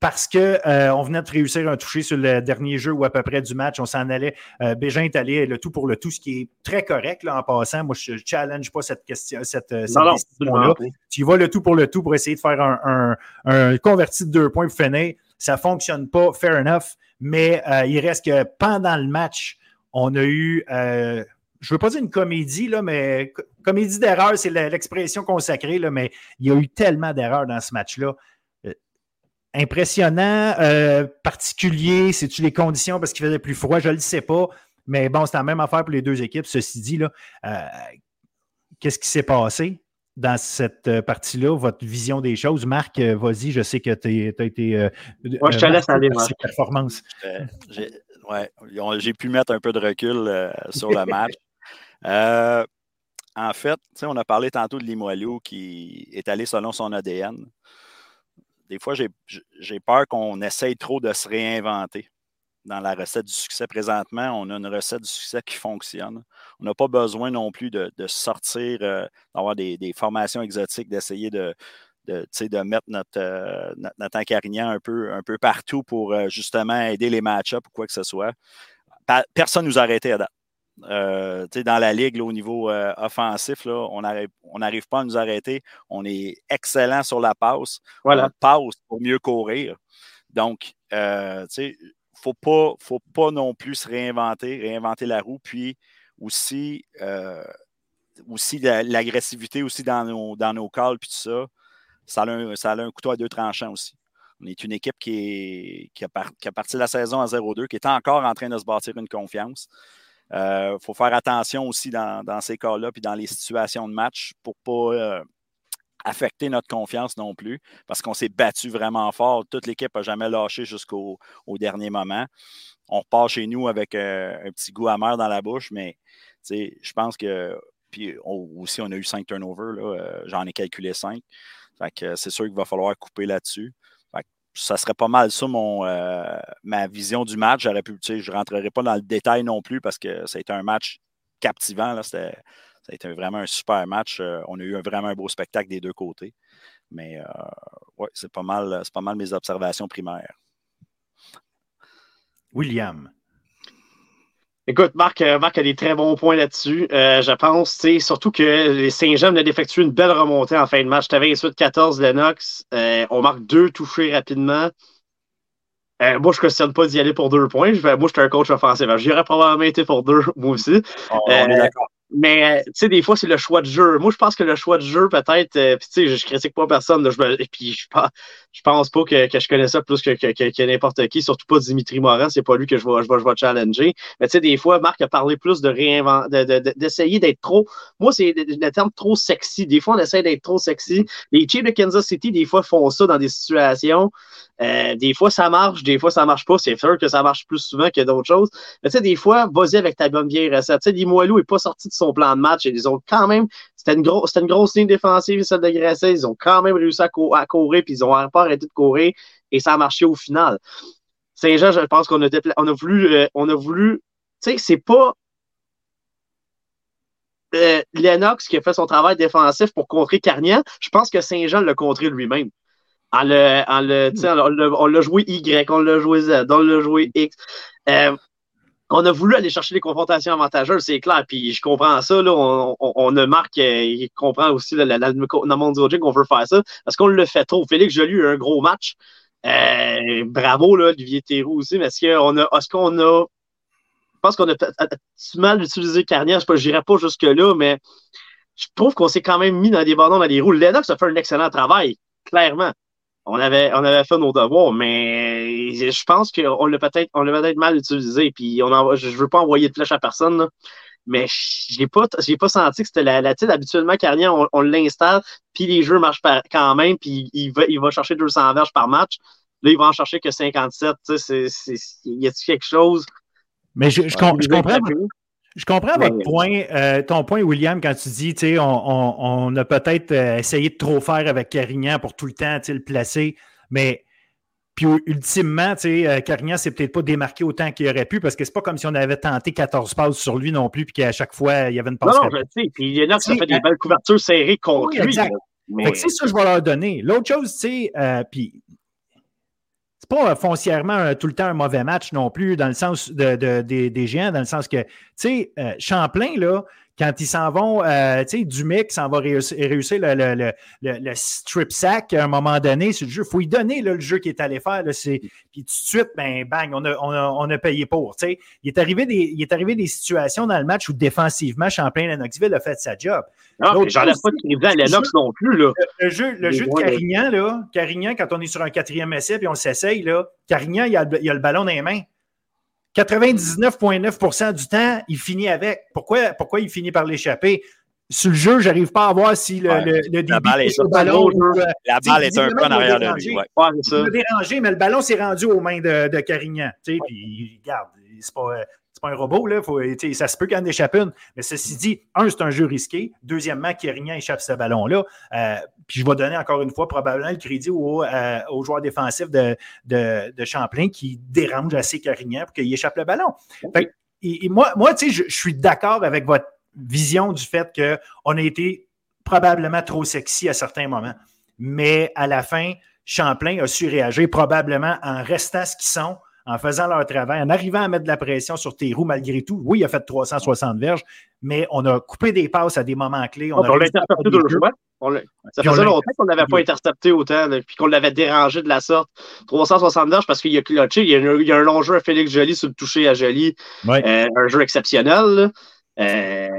parce qu'on euh, venait de réussir un toucher sur le dernier jeu ou à peu près du match. On s'en allait. Euh, Bégin est allé le tout pour le tout, ce qui est très correct là, en passant. Moi, je ne challenge pas cette question, cette, là Tu y vas le tout pour le tout pour essayer de faire un, converti de deux points pour finir. Ça ne fonctionne pas, fair enough. Mais il reste que pendant le match, on a eu je ne veux pas dire une comédie, là, mais comédie d'erreur, c'est l'expression consacrée, là, mais il y a eu tellement d'erreurs dans ce match-là. Euh, impressionnant, euh, particulier, c'est-tu les conditions parce qu'il faisait plus froid, je ne le sais pas. Mais bon, c'est la même affaire pour les deux équipes. Ceci dit, là, euh, qu'est-ce qui s'est passé dans cette partie-là, votre vision des choses? Marc, vas-y, je sais que tu as été. Moi, je te laisse aller, Marc. Performance. Ouais, j'ai pu mettre un peu de recul sur le match. Euh, en fait, on a parlé tantôt de Limoilou qui est allé selon son ADN. Des fois, j'ai peur qu'on essaye trop de se réinventer dans la recette du succès. Présentement, on a une recette du succès qui fonctionne. On n'a pas besoin non plus de, sortir, euh, d'avoir des, formations exotiques, d'essayer de, de, mettre notre, euh, un peu, un peu partout pour justement aider les match-ups ou quoi que ce soit. Personne ne nous a arrêté à date. Euh, dans la ligue, au niveau euh, offensif, là, on n'arrive pas à nous arrêter. On est excellent sur la passe. Voilà. On passe pour mieux courir. Donc, euh, il ne faut pas, faut pas non plus se réinventer, réinventer la roue. Puis aussi, aussi l'agressivité aussi dans nos, dans nos calls, puis tout ça, ça a, un, ça a un couteau à deux tranchants aussi. On est une équipe qui, est, qui, a, qui a parti la saison à 0-2, qui est encore en train de se bâtir une confiance. Il euh, faut faire attention aussi dans, ces cas-là, puis dans les situations de match pour pas, euh, affecter notre confiance non plus parce qu'on s'est battu vraiment fort. Toute l'équipe n'a jamais lâché jusqu'au dernier moment. On repart chez nous avec euh, un petit goût amer dans la bouche, mais je pense que. Puis aussi, on a eu cinq turnovers. J'en ai calculé cinq. c'est sûr qu'il va falloir couper là-dessus. Ça serait pas mal ça, mon, euh, ma vision du match. J'aurais pu, je ne rentrerai pas dans le détail non plus parce que ça a été un match captivant. Là. C'était ça a été vraiment un super match. Euh, on a eu vraiment un beau spectacle des deux côtés. Mais euh, ouais, c'est pas mal, c'est pas mal mes observations primaires. William. Écoute, Marc, euh, Marc a des très bons points là-dessus. je pense, surtout que les Saint-Jean venaient d'effectuer une belle remontée en fin de match. Tu avais 28-14 Lennox. on marque deux touchés rapidement. moi, je ne questionne pas d'y aller pour deux points. moi, je suis un coach offensif. J'aurais probablement été pour deux, moi aussi. on est d'accord. Mais, tu sais, des fois, c'est le choix de jeu. Moi, je pense que le choix de jeu, peut-être, euh, puis tu sais, je critique pas personne, je et puis je je pense pas que, que je connais ça plus que, que, que, n'importe qui, surtout pas Dimitri Morin, c'est pas lui que je vais, je je challenger. Mais tu sais, des fois, Marc a parlé plus de réinventer, d'essayer de, d'être trop, moi, c'est le terme trop sexy. Des fois, on essaie d'être trop sexy. Les Chiefs de Kansas City, des fois, font ça dans des situations. Euh, des fois, ça marche, des fois, ça marche pas. C'est sûr que ça marche plus souvent que d'autres choses. Mais tu sais, des fois, vas-y avec ta bonne vieille recette. Tu sais, Limoilou est pas sorti de son plan de match et ils ont quand même, c'était une, grosse, une grosse ligne défensive, celle de Grasset. Ils ont quand même réussi à, courir, puis ils ont pas arrêté de courir et ça a marché au final. Saint-Jean, je pense qu'on a, on a voulu, euh, on a voulu, tu sais, c'est pas euh, Lennox qui a fait son travail défensif pour contrer Carnian. Je pense que Saint-Jean l'a contré lui-même on l'a joué Y, on l'a joué Z, on l'a joué X. Euh, on a voulu aller chercher les confrontations avantageuses, c'est clair. Puis je comprends ça. Là, on, a Marc il comprend aussi la, la, dans mon qu'on veut faire ça. Parce qu'on le fait trop. Félix Joly a un gros match. Euh, bravo, là, Olivier Théroux aussi. Mais est-ce qu'on a. Est-ce qu'on a. Je pense qu'on a mal utilisé Carnière. Je n'irai pas jusque-là, mais je trouve qu'on s'est quand même mis dans des ballons dans les roues. Lennox a fait un excellent travail, clairement on avait, on avait fait nos devoirs, mais je pense qu'on l'a peut-être, on l'a peut-être mal utilisé. Puis on je veux pas envoyer de flèche à personne, mais j'ai pas, j'ai pas senti que c'était la, la habituellement Carnier, on, l'installe, puis les jeux marchent quand même, puis il va, il va chercher 200 verges par match. Là, il va en chercher que 57. Tu sais, y a-t-il quelque chose? Mais je, je, je comprends. Je comprends votre point, euh, ton point, William, quand tu dis, tu sais, on, a peut-être euh, essayé de trop faire avec Carignan pour tout le temps, le placer, mais puis ultimement, tu sais, euh, Carignan s'est peut-être pas démarqué autant qu'il aurait pu parce que c'est pas comme si on avait tenté 14 passes sur lui non plus, puis qu'à chaque fois, il y avait une passe. Non, non, je sais. Puis il y en a qui ont fait des belles couvertures serrées contre lui. Exact. c'est ça que je vais leur donner. L'autre chose, tu sais, puis pas foncièrement tout le temps un mauvais match non plus, dans le sens de, des géants, dans le sens que, tu sais, euh, Champlain, là, quand ils s'en vont, euh, tu sais, Dumic s'en va réussir, le, le, strip sack à un moment donné c'est le jeu. Il faut lui donner le jeu qu'il est allé faire. Là, puis tout de suite, ben, bang, on a, on a, payé pour. Il est, arrivé des, il est arrivé des situations dans le match où défensivement, Champlain-Lennoxville a fait sa job. Non, j'enlève pas de à Lennox non plus. Là. Le, jeu, le jeu de Carignan, là, Carignan, quand on est sur un quatrième essai puis on s'essaye, là, Carignan, il a, il a le ballon dans les mains. 99,9% du temps, il finit avec. Pourquoi, pourquoi il finit par l'échapper? Sur le jeu, je n'arrive pas à voir si le, le, le la balle est, ballon, la balle est un peu en arrière de lui. Ouais. il dérangé, mais le ballon s'est rendu aux mains de, de Carignan. Puis, regarde, c'est pas, pas un robot, là. Faut, ça se peut qu'il en échappe une. Mais ceci dit, un, c'est un jeu risqué. Deuxièmement, Carignan échappe ce ballon-là. Euh, puis je vais donner encore une fois probablement le crédit au, euh, au joueur défensif de, de, de, Champlain qui dérange assez Carignan pour qu'il échappe le ballon. et, moi, moi je, je suis d'accord avec votre vision du fait qu'on a été probablement trop sexy à certains moments. Mais à la fin, Champlain a su réagir probablement en restant ce qu'ils sont, en faisant leur travail, en arrivant à mettre de la pression sur tes roues malgré tout. Oui, il a fait 360 verges, mais on a coupé des passes à des moments clés. On, l'a intercepté deux fois. ça faisait longtemps qu'on n'avait pas intercepté autant, puis qu'on l'avait dérangé de la sorte. 360 verges parce qu'il a clutché. Il y a, un, long jeu à Félix Joly sur le toucher à Joly. Euh, un jeu exceptionnel.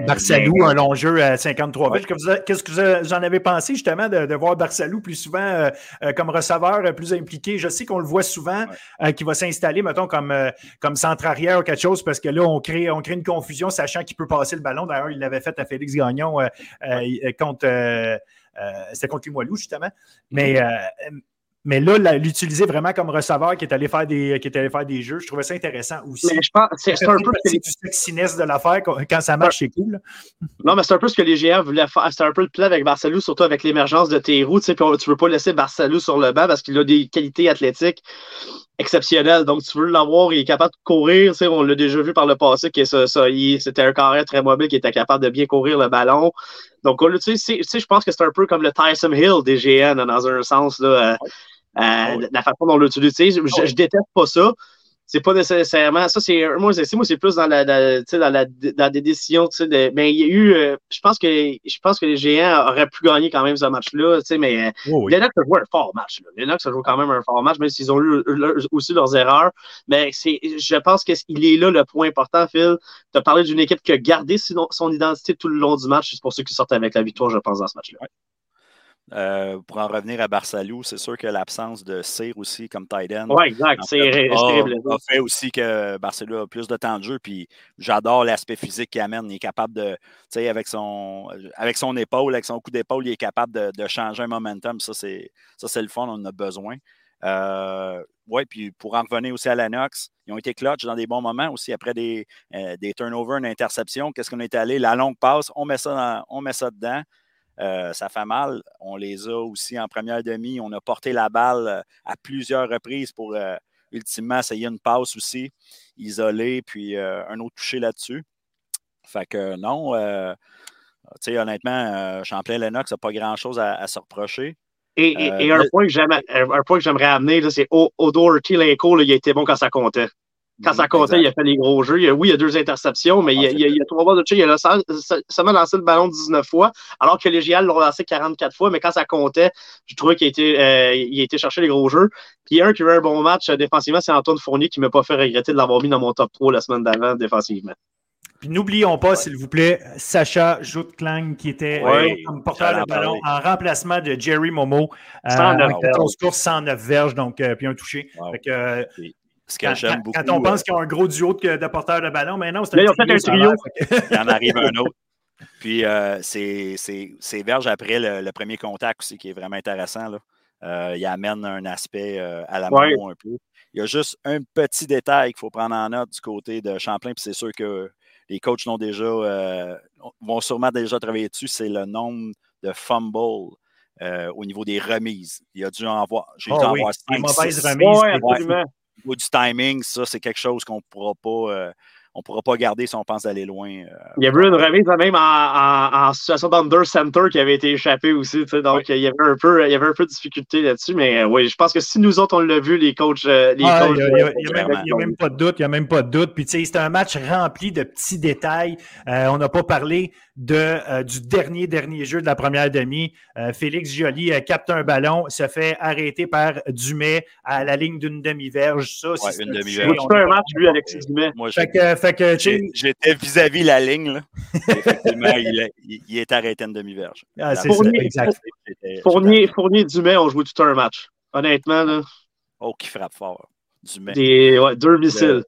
Barcelou, un long jeu à 53 Qu'est-ce que vous en avez pensé justement de, voir Barcelou plus souvent euh, euh, comme receveur plus impliqué? Je sais qu'on le voit souvent, qui va s'installer, mettons, comme, comme centre arrière ou quelque chose, parce que là, on crée, on crée une confusion, sachant qu'il peut passer le ballon. D'ailleurs, il l'avait fait à Félix Gagnon contre c'était contre Limoilou, justement. Mais, mais là, l'utiliser vraiment comme receveur qui est allé faire des, qui est allé faire des jeux, je trouvais ça intéressant aussi. Mais je pense c'est un peu c'est du sexiness de l'affaire quand ça marche, c'est cool. Non, mais c'est un peu ce que les GR voulaient faire. C'est un peu le plan avec Barcelou, surtout avec l'émergence de Théroux. Tu sais, tu veux pas laisser Barcelou sur le banc parce qu'il a des qualités athlétiques exceptionnelles. Donc, tu veux l'avoir, il est capable de courir. Tu sais, on l'a déjà vu par le passé que ça, ça c'était un carré très mobile qui était capable de bien courir le ballon. Donc, tu sais, je pense que c'est un peu comme le Tyson Hill des GN dans un sens. Là, euh, euh, oh la façon dont on l'utilise. Je, je, déteste pas ça. C'est pas nécessairement. Ça, c'est moi, c'est plus dans la, dans la, dans des décisions. De, mais il y a eu. Euh, je pense que je pense que les géants auraient pu gagner quand même ce match-là. Mais euh, oui. les Knox joué un fort match. Là. Les Knox joué quand même un fort match, même s'ils ont eu aussi leurs erreurs. Mais c'est, je pense qu'il est là le point important, Phil. Tu as parlé d'une équipe qui a gardé son, son identité tout le long du match. C'est pour ceux qui sortent avec la victoire, je pense, dans ce match-là. Euh, pour en revenir à Barcelou, c'est sûr que l'absence de Cyr aussi comme tight end. Oui, exact. C'est terrible. A fait aussi que Barcelou a plus de temps de jeu. Puis j'adore l'aspect physique qu'il amène. Il est capable de, tu sais, avec son, avec son épaule, avec son coup d'épaule, il est capable de, changer un momentum. Ça, c'est le fun, on en a besoin. Euh, oui, puis pour en revenir aussi à Lennox, ils ont été clutch dans des bons moments aussi après des, euh, des turnovers, une interception. Qu'est-ce qu'on est allé? La longue passe, on met ça, on met ça dedans. Euh, ça fait mal. On les a aussi en première demi. On a porté la balle euh, à plusieurs reprises pour euh, ultimement essayer une passe aussi, isolée, puis un autre touché là-dessus. Fait que non, tu sais, honnêtement, Champlain-Lennox n'a pas grand-chose à, se reprocher. Et, un, point que j'aimerais amener, c'est Odor Tilenko, il a été bon quand ça comptait. Quand ça comptait, il a fait les gros jeux. oui, il y a deux interceptions, mais il, y a, il, y a, trois balles de toucher. Il a seulement lancé le ballon 19 fois, alors que les GIAL l'ont lancé 44 fois. Mais quand ça comptait, je trouvais qu'il a, été, euh, il a été chercher les gros jeux. Puis un qui a eu un bon match euh, défensivement, c'est Antoine Fournier qui ne m'a pas fait regretter de l'avoir mis dans mon top 3 la semaine d'avant défensivement. Puis n'oublions pas, s'il vous plaît, Sacha Jout-Klang qui était euh, comme porteur de ballon en remplacement de Jerry Momo. 109 courses, 109 verges, donc puis un touché. Quand, on euh, pense qu'ils ont un gros duo de, porteurs de ballon, mais non, c'est un, fait un trio. Il en arrive un autre. Puis euh, c'est Verge après le, premier contact aussi qui est vraiment intéressant. Là. Euh, il amène un aspect à la ouais. un peu. Il y a juste un petit détail qu'il faut prendre en note du côté de Champlain, puis c'est sûr que les coachs l'ont déjà, vont sûrement déjà travailler dessus, c'est le nombre de fumbles au niveau des remises. Il a dû en voir. J'ai oh, dû en voir 5, mauvaises remises niveau du timing, ça, c'est quelque chose qu'on ne pourra pas. Euh, on pourra pas garder si on pense aller loin. Euh, il y avait une remise même en, en, situation d'under center qui avait été échappée aussi. Donc, il, y avait un peu, il y avait un peu de difficulté là-dessus. Mais euh, oui, je pense que si nous autres, on l'a vu, les coachs. Les il n'y a, même pas de doute. Il n'y a même pas de doute. Puis, tu sais, c'est un match rempli de petits détails. on n'a pas parlé de, euh, du dernier, dernier jeu de la première demi. Euh, Félix Joly euh, capte un ballon, se fait arrêter par Dumais à la ligne d'une demi-verge. Ça, c'est une demi-verge. un match, lui, Alexis Dumais. Moi, j'étais vis-à-vis la ligne. Là. Effectivement, il, est arrêté une demi-verge. Ah, Fournier, Fournier, Fournier, Dumais ont joué tout un match. Honnêtement. Là. Oh, qui frappe fort. Dumais. Des, ouais, deux missiles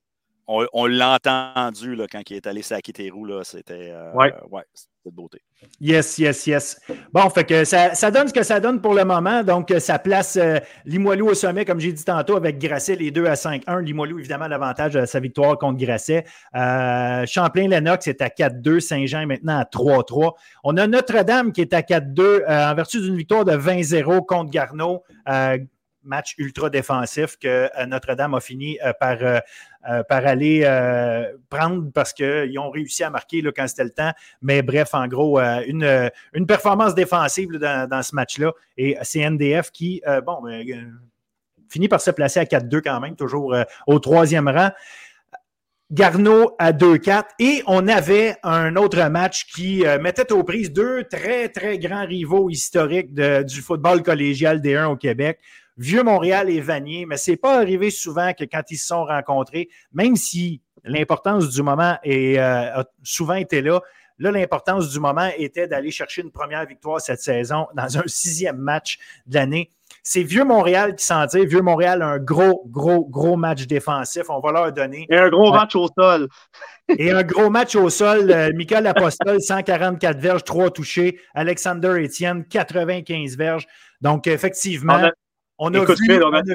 on, l'a entendu là, quand il est allé saquer tes roues. C'était euh, ouais. De beauté. Yes, yes, yes. Bon, fait que ça, donne ce que ça donne pour le moment. Donc, ça place euh, Limoilou au sommet, comme j'ai dit tantôt, avec Grasset, les deux à 5-1. Limoilou, évidemment, l'avantage de sa victoire contre Grasset. Euh, Champlain-Lennox est à 4-2. Saint-Jean maintenant à 3-3. On a Notre-Dame qui est à 4-2 en vertu d'une victoire de 20-0 contre Garneau match ultra défensif que Notre-Dame a fini par euh, par aller euh, prendre parce qu'ils ont réussi à marquer quand c'était le temps. Mais bref, en gros, euh, une, une performance défensive dans, ce match-là. Et c'est NDF qui, bon, ben, finit par se placer à 4-2 quand même, toujours au troisième rang. Garneau à 2-4. Et on avait un autre match qui mettait aux prises deux très, très grands rivaux historiques du football collégial D1 au Québec. Vieux Montréal et Vanier, mais ce n'est pas arrivé souvent que quand ils se sont rencontrés, même si l'importance du moment est, euh, a souvent été là, là, l'importance du moment était d'aller chercher une première victoire cette saison dans un sixième match de l'année. c'est Vieux Montréal qui s'en tire. Vieux Montréal a un gros, gros, gros match défensif. On va leur donner. Et un gros match au sol. Et un gros match au sol. Euh, Michael Apostol, 144 verges, 3 touchés. Alexander Etienne, 95 verges. Donc, effectivement, on a,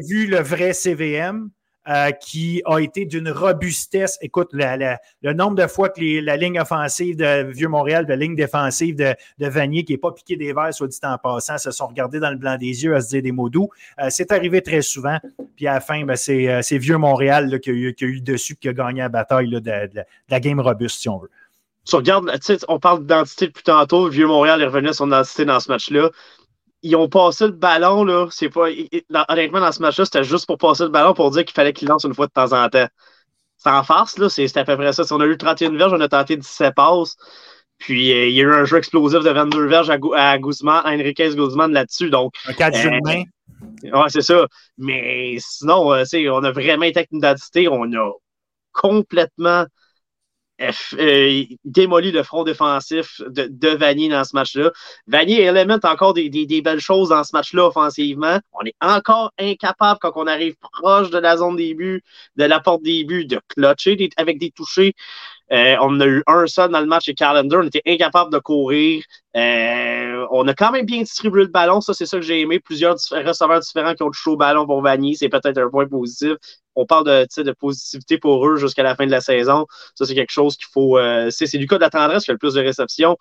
vu, le vrai CVM. Euh, qui a été d'une robustesse. Écoute, le nombre de fois que la ligne offensive de Vieux-Montréal, la ligne défensive de, Vanier, qui n'est pas piqué des verres, soit dit en passant, se sont regardés dans le blanc des yeux à se dire des mots doux. Euh, c'est arrivé très souvent. Puis à la fin, ben, c'est Vieux-Montréal qui, a eu le dessus qui a gagné la bataille de, la game robuste, si on veut. Tu regardes, on parle d'identité depuis tantôt. Vieux-Montréal est revenu à son identité dans ce match-là ils ont passé le ballon, là. C'est pas. honnêtement, dans ce match-là, c'était juste pour passer le ballon pour dire qu'il fallait qu'il lance une fois de temps en temps. C'est en farce, là. C'est à peu près ça. Si on a eu 31 verges, on a tenté 17 passes. Puis euh, il y a eu un jeu explosif de 22 verges à, à Guzman, à Enriquez Guzman là-dessus. Donc. Un 4 jeux de euh, main. Ouais, c'est ça. Mais sinon, euh, on a vraiment été avec une identité. On a complètement euh, démolit le front défensif de, de Vanier dans ce match-là. Vanier élémente encore des, des, belles choses dans ce match-là offensivement. On est encore incapable quand on arrive proche de la zone début, de la porte début, de clutcher avec des touchés. Euh, on a eu un seul dans le match chez Callender. On était incapable de courir. Euh, on a quand même bien distribué le ballon. Ça, c'est ça que j'ai aimé. Plusieurs receveurs différents qui ont touché au ballon pour Vanier. C'est peut-être un point positif. On parle de, de positivité pour eux jusqu'à la fin de la saison. Ça, c'est quelque chose qu'il faut. Euh, c'est du cas de la tendresse qui a le plus de réceptions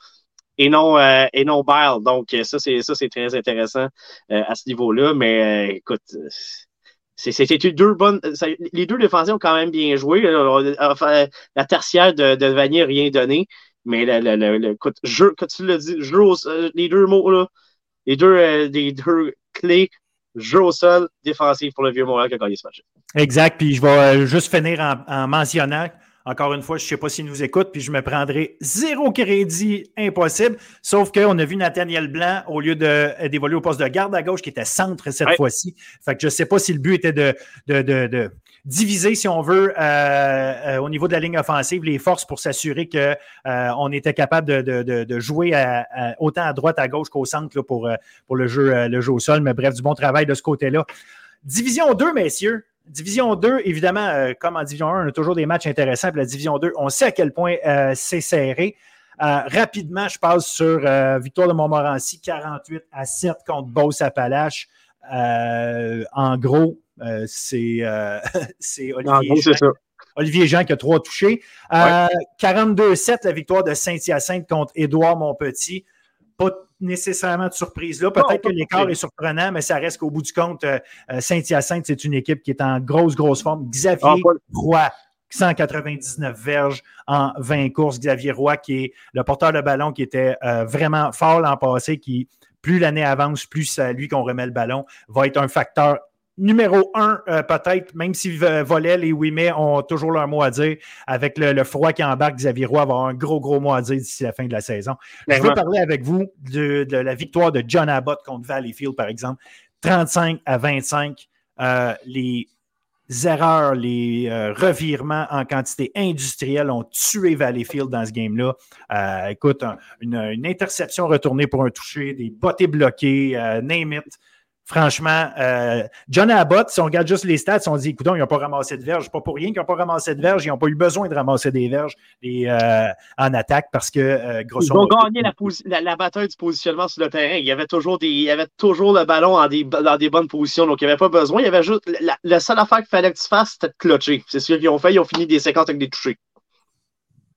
et non, et non Bile. Donc, ça, c'est ça, c'est très intéressant à ce niveau-là. Mais écoute c'était deux bonnes. les deux défenseurs ont quand même bien joué. la tertiaire de, de Vanier n'a rien donné. Mais le, le, le, écoute, jeu, quand tu l'as dit, euh, les deux mots, là, les deux, euh, les deux clés, jeu au sol, défensif pour le vieux Montréal qui a gagné ce match. Exact. Puis je vais euh, juste finir en, en mentionnant encore une fois, je ne sais pas s'il nous écoute, puis je me prendrai zéro crédit impossible. Sauf qu'on a vu Nathaniel Blanc, au lieu d'évoluer au poste de garde à gauche, qui était centre cette fois-ci. Fait que je ne sais pas si le but était de, de, diviser, si on veut, euh, euh, au niveau de la ligne offensive, les forces pour s'assurer qu'on euh, était capable de, jouer autant à droite, à gauche qu'au centre pour, pour le, jeu, le jeu au sol. Mais bref, du bon travail de ce côté-là. Division 2, messieurs. Division 2, évidemment, euh, comme en Division 1, on a toujours des matchs intéressants. Puis la Division 2, on sait à quel point euh, c'est serré. Euh, rapidement, je passe sur victoire de Montmorency, 48 à 7 contre Beauce-Appalaches. en gros, c'est Olivier, Jean, Olivier Jean qui a trois touchés. 42-7, la victoire de Saint-Hyacinthe contre Édouard Montpetit. Pas nécessairement de surprise là. Peut-être que l'écart est surprenant, mais ça reste qu'au bout du compte, euh, euh, Saint-Hyacinthe, c'est une équipe qui est en grosse, grosse forme. Xavier ah, Roy, 199 verges en 20 courses. Xavier Roy, qui est le porteur de ballon qui était euh, vraiment fort l'an passé, qui plus l'année avance, plus c'est lui qu'on remet le ballon, va être un facteur numéro un, euh, peut-être, même si Volel et Ouimet ont toujours leur mot à dire, avec le, froid qui embarque, Xavier Roy va avoir un gros, gros mot à dire d'ici la fin de la saison. Je veux parler avec vous de, la victoire de John Abbott contre Valleyfield, par exemple. 35 à 25. Euh, les erreurs, les euh, revirements en quantité industrielle ont tué Valleyfield dans ce game-là. écoute, une, une, interception retournée pour un toucher, des bottes bloquées, name it. Franchement, euh, John Abbott, si on regarde juste les stats, on dit, écoute, ils n'ont pas ramassé de verges. Pas pour rien qu'ils n'ont pas ramassé de verges. Ils n'ont pas eu besoin de ramasser des verges euh, en attaque parce que, euh, grosso modo. Ils ont gagné la, bataille du positionnement sur le terrain. Il y avait toujours, des, il y avait toujours le ballon en des, dans des bonnes positions. Donc, il n'y avait pas besoin. Il y avait juste. La, seule affaire qu'il fallait que tu fasses, c'était de clutcher. C'est ce qu'ils ont fait. Ils ont fini des séquences avec des touchés.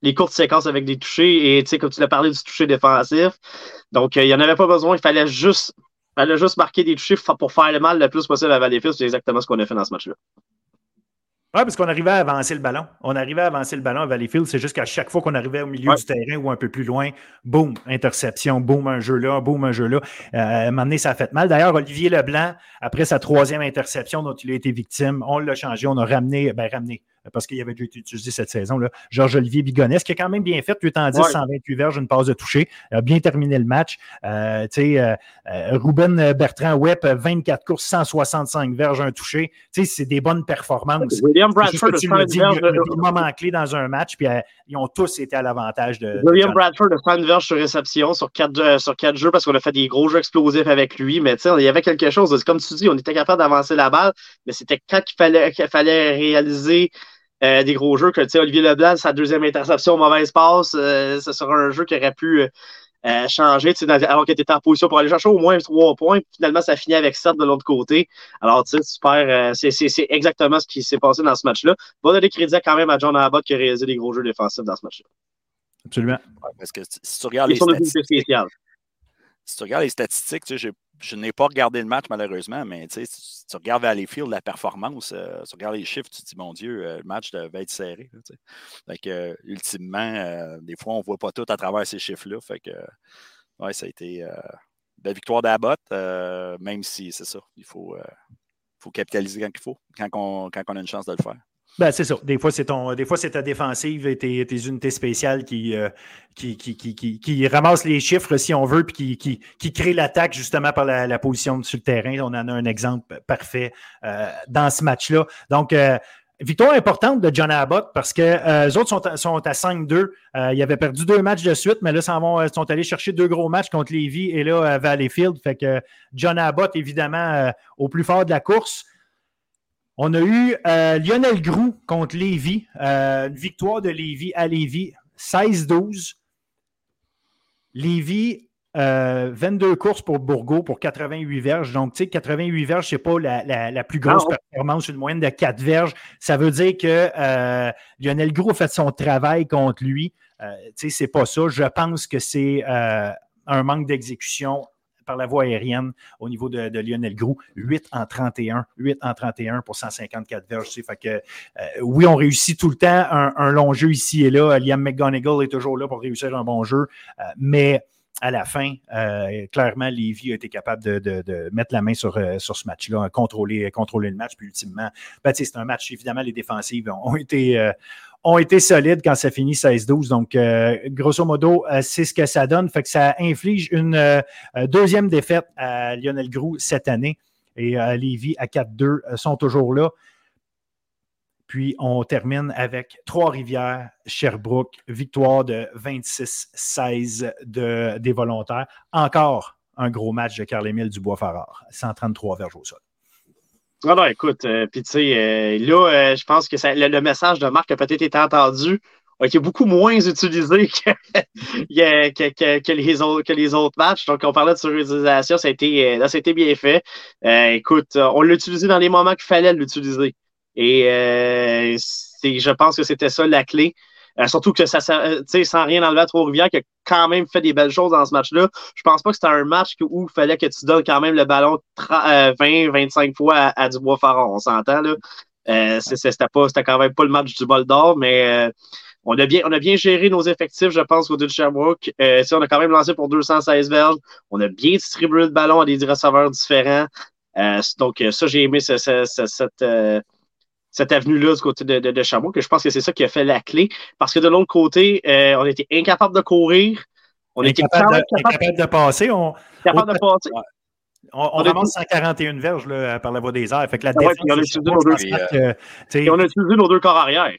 Les courtes séquences avec des touchés. Et, tu sais, comme tu l'as parlé du toucher défensif. Donc, il n'y en avait pas besoin. Il fallait juste elle a juste marqué des chiffres pour faire le mal le plus possible à Valleyfield. C'est exactement ce qu'on a fait dans ce match-là. Oui, parce qu'on arrivait à avancer le ballon. On arrivait à avancer le ballon à Valleyfield. C'est juste qu'à chaque fois qu'on arrivait au milieu du terrain ou un peu plus loin, boum, interception, boum, un jeu là, boum, un jeu là. Euh, à un moment donné, ça a fait mal. D'ailleurs, Olivier Leblanc, après sa troisième interception dont il a été victime, on l'a changé. On a ramené, ben ramené, parce qu'il avait déjà été utilisé cette saison. Georges-Olivier Bigonès, qui a quand même bien fait 8 en 10, 128 verges, une passe de toucher, a bien terminé le match. Euh, euh, euh, Ruben Bertrand Webb, 24 courses, 165 verges, un touché. C'est des bonnes performances. William Bradford, tu me dis, des moments clés dans un match, puis ils ont tous été à l'avantage de. William Bradford a 100 verges sur réception sur 4, sur quatre jeux parce qu'on a fait des gros jeux explosifs avec lui, mais il y avait quelque chose. Comme tu dis, on était capable d'avancer la balle, mais c'était quand il fallait, qu'il fallait réaliser euh, des gros jeux que, tu sais, Olivier Leblanc, sa deuxième interception, mauvaise passe, euh, ce sera un jeu qui aurait pu euh, changer, tu sais, alors qu'il était en position pour aller chercher au moins trois points. Finalement, ça finit avec sept de l'autre côté. Alors, tu sais, super. c'est exactement ce qui s'est passé dans ce match-là. Va donner crédit quand même à John Abbott qui a réalisé des gros jeux défensifs dans ce match-là. Absolument. parce que si tu regardes les statistiques, si tu regardes les statistiques, tu sais, je n'ai pas regardé le match malheureusement, mais tu, sais, tu regardes Valleyfield, la performance, euh, tu regardes les chiffres, tu te dis, mon Dieu, euh, le match devait être serré. fait que, ultimement, euh, des fois, on ne voit pas tout à travers ces chiffres-là. Fait que, ouais, ça a été la victoire d'Abbott, même si c'est ça, il faut, faut capitaliser quand il faut, quand quand on a une chance de le faire. Ben, c'est ça. Des fois, c'est ton, des fois, c'est ta défensive et tes, unités spéciales qui, euh, qui, qui, ramassent les chiffres, si on veut, puis qui, qui, créent l'attaque justement par la, position sur le terrain. On en a un exemple parfait euh, dans ce match-là. Donc, euh, victoire importante de John Abbott parce que les autres sont, sont à 5-2. ils avaient perdu deux matchs de suite, mais là, ils sont allés chercher deux gros matchs contre Levy et là, Valleyfield. Fait que John Abbott, évidemment, au plus fort de la course. On a eu euh, Lionel Groux contre Lévis, euh, une victoire de Lévis à Lévis, 16-12. Lévis, 22 euh, courses pour Bourgo pour 88 verges. Donc, tu sais, 88 verges, ce n'est pas la, plus grosse performance, une moyenne de 4 verges. Ça veut dire que Lionel Groux a fait son travail contre lui. tu sais, c'est pas ça. Je pense que c'est un manque d'exécution par la voie aérienne au niveau de, Lionel Groux. 8 en 31, 8 en 31 pour 154 verges. Fait que, euh, oui, on réussit tout le temps un, long jeu ici et là. Liam McGonigal est toujours là pour réussir un bon jeu, euh, mais à la fin, euh, clairement, Lévy a été capable de, mettre la main sur, sur ce match-là, contrôler, contrôler le match, puis ultimement, c'est un match, évidemment, les défensives ont été, ont été solides quand ça finit 16-12. Donc, euh, grosso modo, euh, c'est ce que ça donne. Fait que ça inflige une euh, deuxième défaite à Lionel Groux cette année. Et Lévis à 4-2 sont toujours là. Puis on termine avec Trois-Rivières, Sherbrooke, victoire de 26-16 de, des volontaires. Encore un gros match de Carl-Émile Dubois-Farard, 133 verges au sol. Ah non, écoute, euh, puis tu sais, euh, là, euh, je pense que le, message de Marc a peut-être été entendu, a été beaucoup moins utilisé que, que, les, autres, que les autres matchs. Donc, on parlait de surutilisation, ça a été, là, ça a été bien fait. écoute, on l'a utilisé dans les moments qu'il fallait l'utiliser. Et je pense que c'était ça la clé. Euh, surtout que ça, euh, sans rien enlever à Trois-Rivières, qui a quand même fait des belles choses dans ce match-là. Je pense pas que c'était un match où il fallait que tu donnes quand même le ballon 20, 25 euh, fois à, Dubois-Faron. On s'entend, là. pas, c'était quand même pas le match du bol d'or, mais on, a bien, on a bien géré nos effectifs, je pense, au de Sherbrooke. on a quand même lancé pour 216 verges. On a bien distribué le ballon à des receveurs différents. donc, ça, j'ai aimé cette, cette avenue-là du côté de, de, que je pense que c'est ça qui a fait la clé. Parce que de l'autre côté, euh, on était incapable de courir. On était capable, de, incapable de passer. On, capable de passer. On, on, on 141 verges là, par la voie des airs. Fait que la défense, on, a utilisé nos deux, euh, on a utilisé nos deux corps arrière.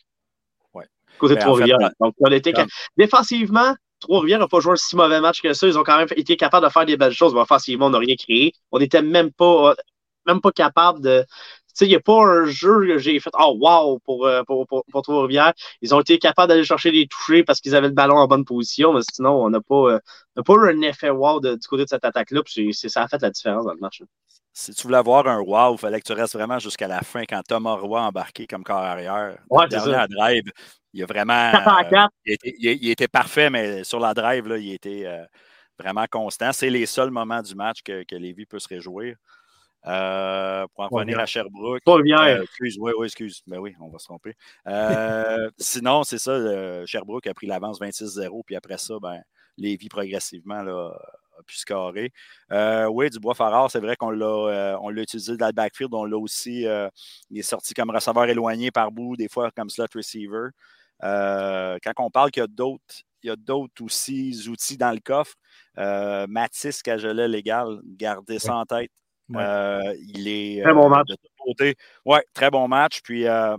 Ouais. Côté de ben, Trois-Rivières. Donc, on était défensivement, Trois-Rivières n'a pas joué un si mauvais match que ça. Ils ont quand même été capables de faire des belles choses. Mais offensivement, on n'a rien créé. On n'était même pas, même pas capable de, sais, il n'y a pas un jeu que j'ai fait Oh wow pour, euh, pour, pour, pour Trois-Rivières. Ils ont été capables d'aller chercher des touchés parce qu'ils avaient le ballon en bonne position, mais sinon, on n'a pas, euh, pas eu un effet wow de, du côté de cette attaque-là. Puis ça a fait la différence dans le match. Si tu voulais avoir un wow, il fallait que tu restes vraiment jusqu'à la fin quand Thomas Roy a embarqué comme corps arrière. Ouais, dernier drive, il a vraiment. Euh, il, était, il, était, parfait, mais sur la drive, là, il était vraiment constant. C'est les seuls moments du match que, que Lévi peut se réjouir. Euh, pour en revenir à Sherbrooke. Euh, excuse, oui, oui, excuse. Mais ben oui, on va se tromper. Euh, sinon, c'est ça, Sherbrooke a pris l'avance 26-0, puis après ça, ben, Lévis progressivement là, pu scorer. oui, Dubois-Farrar, c'est vrai qu'on l'a, on l'a utilisé dans le backfield. On l'a aussi, il est sorti comme receveur éloigné par bout, des fois comme slot receiver. quand on parle qu'il y a d'autres il y a d'autres aussi outils dans le coffre. Euh, Mathis Cagelet légal, gardez ça en tête. Euh, il est très bon match. Ouais, très bon match. Puis euh,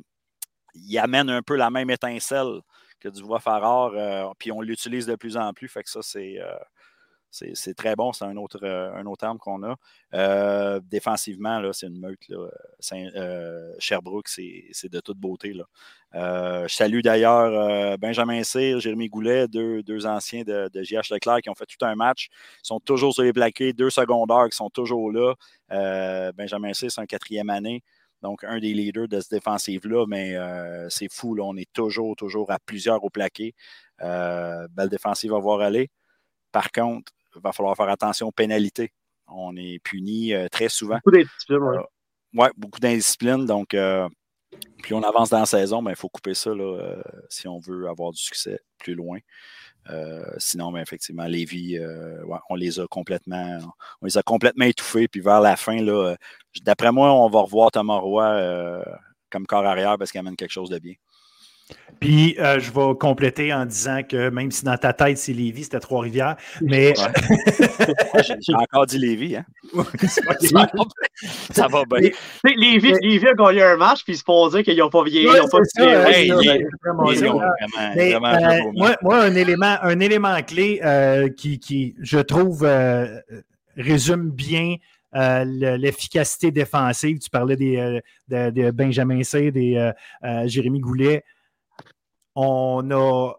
il amène un peu la même étincelle que du voix Farrar. puis on l'utilise de plus en plus. Fait que ça, c'est c'est très bon, c'est un autre, euh, arme qu'on a. Euh, défensivement, c'est une meute. Euh, Sherbrooke, c'est de toute beauté. je salue d'ailleurs Benjamin Cyr, Jérémy Goulet, deux, anciens de, de JH Leclerc qui ont fait tout un match. Ils sont toujours sur les plaqués, deux secondaires qui sont toujours là. Benjamin Cyr, c'est un quatrième année. Donc, un des leaders de cette défensive-là, mais c'est fou. On est toujours, toujours à plusieurs au plaqué. belle défensive à voir aller. Par contre, va falloir faire attention aux pénalités. On est puni euh, très souvent. Beaucoup d'indiscipline, oui. Euh, beaucoup d'indiscipline. Donc, euh, plus on avance dans la saison, il ben, faut couper ça si on veut avoir du succès plus loin. sinon, ben, effectivement, les vies, on les a complètement, on les a complètement étouffés. Puis vers la fin, d'après moi, on va revoir Thomas Roy comme corps arrière parce qu'il amène quelque chose de bien. Puis euh, je vais compléter en disant que même si dans ta tête c'est Lévis, c'était Trois-Rivières, mais. J'ai encore dit Lévis, hein? ça va bien. Lévis, Lévis a gagné un match, puis ils se font dire qu'ils n'ont pas vieilli, ils n'ont pas Moi, un élément, un élément clé euh, qui, qui, je trouve, euh, résume bien l'efficacité défensive. Tu parlais des, de, Benjamin C, des Jérémy Goulet on a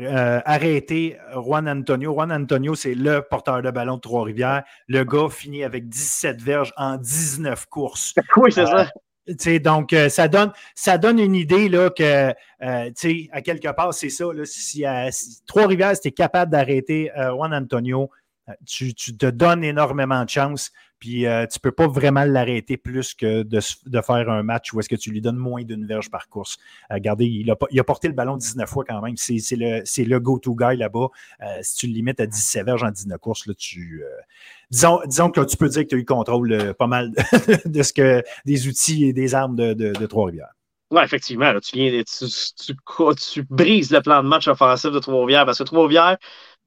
euh, arrêté Juan Antonio. Juan Antonio, c'est le porteur de ballon de Trois-Rivières. Le gars finit avec 17 verges en 19 courses. Oui, c'est ça. Euh, donc, euh, ça, donne, ça donne une idée là, que, à quelque part, c'est ça. si, Trois-Rivières, si capable d'arrêter Juan Antonio, tu, tu, te donnes énormément de chance. Puis euh, tu ne peux pas vraiment l'arrêter plus que de, faire un match où est-ce que tu lui donnes moins d'une verge par course. Euh, regardez, il a, porté le ballon 19 fois quand même. C'est le, go-to guy là-bas. Euh, si tu le limites à 17 verges en 19 courses, disons, que tu peux dire que tu as eu contrôle pas mal des outils et des armes de, Trois-Rivières. Oui, effectivement. tu, tu, brises le plan de match offensif de Trois-Rivières parce que Trois-Rivières,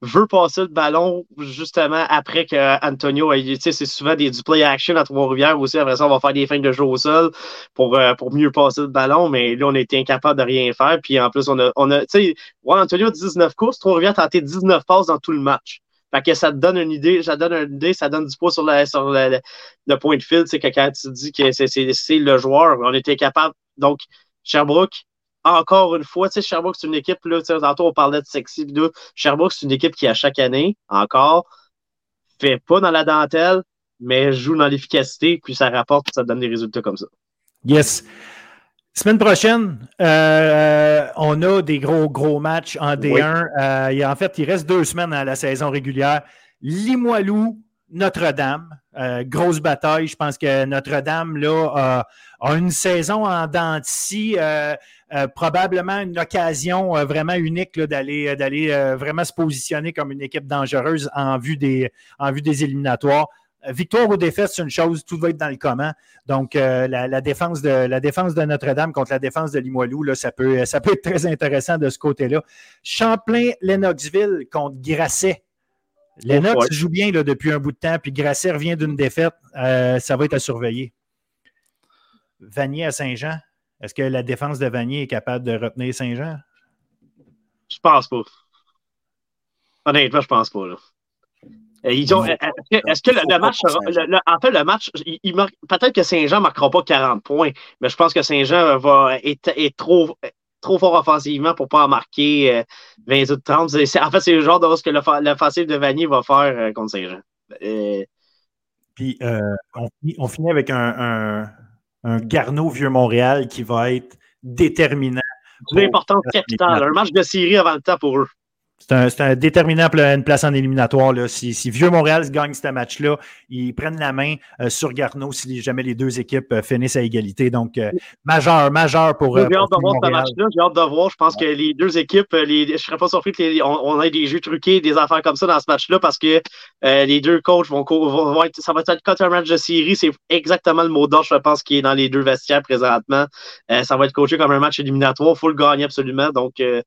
veut passer le ballon justement après que Antonio c'est souvent des, du play action à Trois-Rivières aussi. Après ça, on va faire des fins de jeu au sol pour, euh, pour mieux passer le ballon, mais là, on était incapable de rien faire. Puis en plus, on a, on a tu sais, ouais, Antonio 19 courses, Trois-Rivières a tenté 19 passes dans tout le match. Fait que ça te donne une idée, ça donne une idée, ça donne du poids sur, sur le, point de fil, tu sais, quand tu dis que c'est le joueur, on était capable. Donc, Sherbrooke, encore une fois, tu sais, Sherbrooke, c'est une équipe, là, tantôt on parlait de sexy, là. Sherbrooke, c'est une équipe qui, à chaque année, encore, fait pas dans la dentelle, mais joue dans l'efficacité, puis ça rapporte, ça donne des résultats comme ça. Yes. Semaine prochaine, euh, on a des gros, gros matchs en D1. Euh, en fait, il reste deux semaines à la saison régulière. Limoilou, Notre-Dame. Euh, grosse bataille. Je pense que Notre-Dame, là, a une saison en dents euh, probablement une occasion euh, vraiment unique d'aller euh, vraiment se positionner comme une équipe dangereuse en vue des, éliminatoires. Victoire ou défaite, c'est une chose, tout va être dans le commun. Donc, la, défense de, la défense de Notre-Dame contre la défense de Limoilou, là, ça, peut, ça peut être très intéressant de ce côté-là. Champlain-Lennoxville contre Grasset. Lennox joue bien là, depuis un bout de temps, puis Grasset revient d'une défaite. ça va être à surveiller. Vanier à Saint-Jean, est-ce que la défense de Vanier est capable de retenir Saint-Jean? Je pense pas. Honnêtement, je pense pas. Là. Euh, est-ce que, le, match, en fait, le match, il, peut-être que Saint-Jean ne marquera pas 40 points, mais je pense que Saint-Jean va être, trop, trop fort offensivement pour ne pas en marquer 20 ou 30. En fait, c'est le genre de ce que l'offensive de Vanier va faire euh, contre Saint-Jean. Euh, Puis, on, finit avec un, un Garneau Vieux-Montréal qui va être déterminant. L'importance capitale. Un match de série avant le temps pour eux. C'est un, déterminant pour une place en éliminatoire. Là. Si, Vieux Montréal gagne ce match-là, ils prennent la main euh, sur Garneau si jamais les deux équipes euh, finissent à égalité. Donc, euh, majeur, majeur pour. J'ai hâte de voir ce match-là. J'ai hâte de voir. Je pense que les deux équipes, les, je ne serais pas surpris qu'on ait des jeux truqués, des affaires comme ça dans ce match-là parce que les deux coachs vont, vont, être. Ça va être quand un match de série. C'est exactement le mot d'ordre, je pense, qui est dans les deux vestiaires présentement. ça va être coaché comme un match éliminatoire. Il faut le gagner absolument. Donc, je,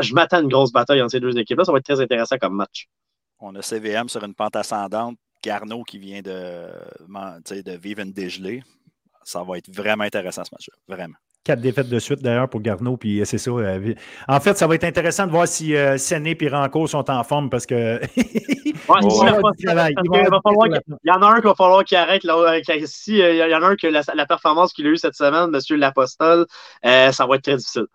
je m'attends à une grosse bataille ces deux équipes-là. Ça va être très intéressant comme match. On a CVM sur une pente ascendante. Garneau qui vient de, de vivre une dégelée. Ça va être vraiment intéressant ce match-là. Vraiment. Quatre défaites de suite d'ailleurs pour Garneau, puis euh, c'est ça. Euh, en fait, ça va être intéressant de voir si euh, Séné et Ranco sont en forme parce que. il, y en a un qu'il va falloir qu'il arrête. Là, si, il y en a un que la, la performance qu'il a eue cette semaine, M. Lapostole, ça va être très difficile.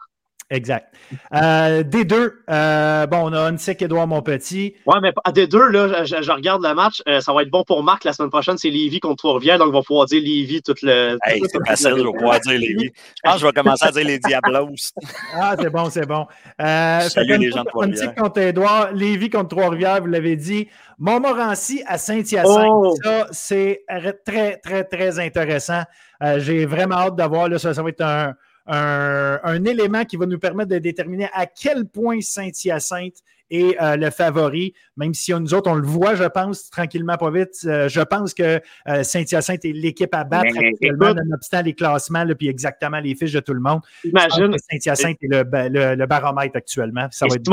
Exact. Euh, des deux, euh, bon, on a Unsec Edouard Monpetit. Ouais, mais des deux, là, je, regarde le match. Euh, ça va être bon pour Marc. La semaine prochaine, c'est Lévi contre Trois-Rivières, donc il va pouvoir dire Lévi tout le. Hey, c'est facile, je vais pouvoir dire Lévi. Je pense que je vais commencer à dire les Diablos. ah, c'est bon, c'est bon. Salut les gens de Trois-Rivières. contre Edouard, Lévi contre Trois-Rivières, vous l'avez dit. Montmorency à Saint-Hyacinthe, oh! ça, c'est très, très, très intéressant. J'ai vraiment hâte d'avoir, là, ça, ça va être un un, élément qui va nous permettre de déterminer à quel point Saint-Hyacinthe est euh, le favori, même si nous autres, on le voit, je pense, tranquillement, pas vite. Euh, je pense que euh, Saint-Hyacinthe est l'équipe à battre actuellement, nonobstant les classements, puis exactement les fiches de tout le monde. Imagine. Saint-Hyacinthe est le, baromètre actuellement. Ça va être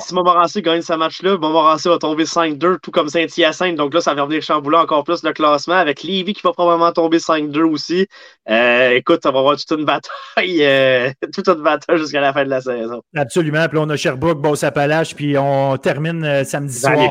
si, Montmorency gagne ce match-là, Montmorency va tomber 5-2, tout comme Saint-Hyacinthe. Donc là, ça va venir chambouler encore plus le classement, avec Lévis qui va probablement tomber 5-2 aussi. écoute, ça va avoir toute une bataille, toute une bataille jusqu'à la fin de la saison. Absolument. Puis là, on a Sherbrooke, Beauce-Appalaches, puis on termine euh, samedi soir.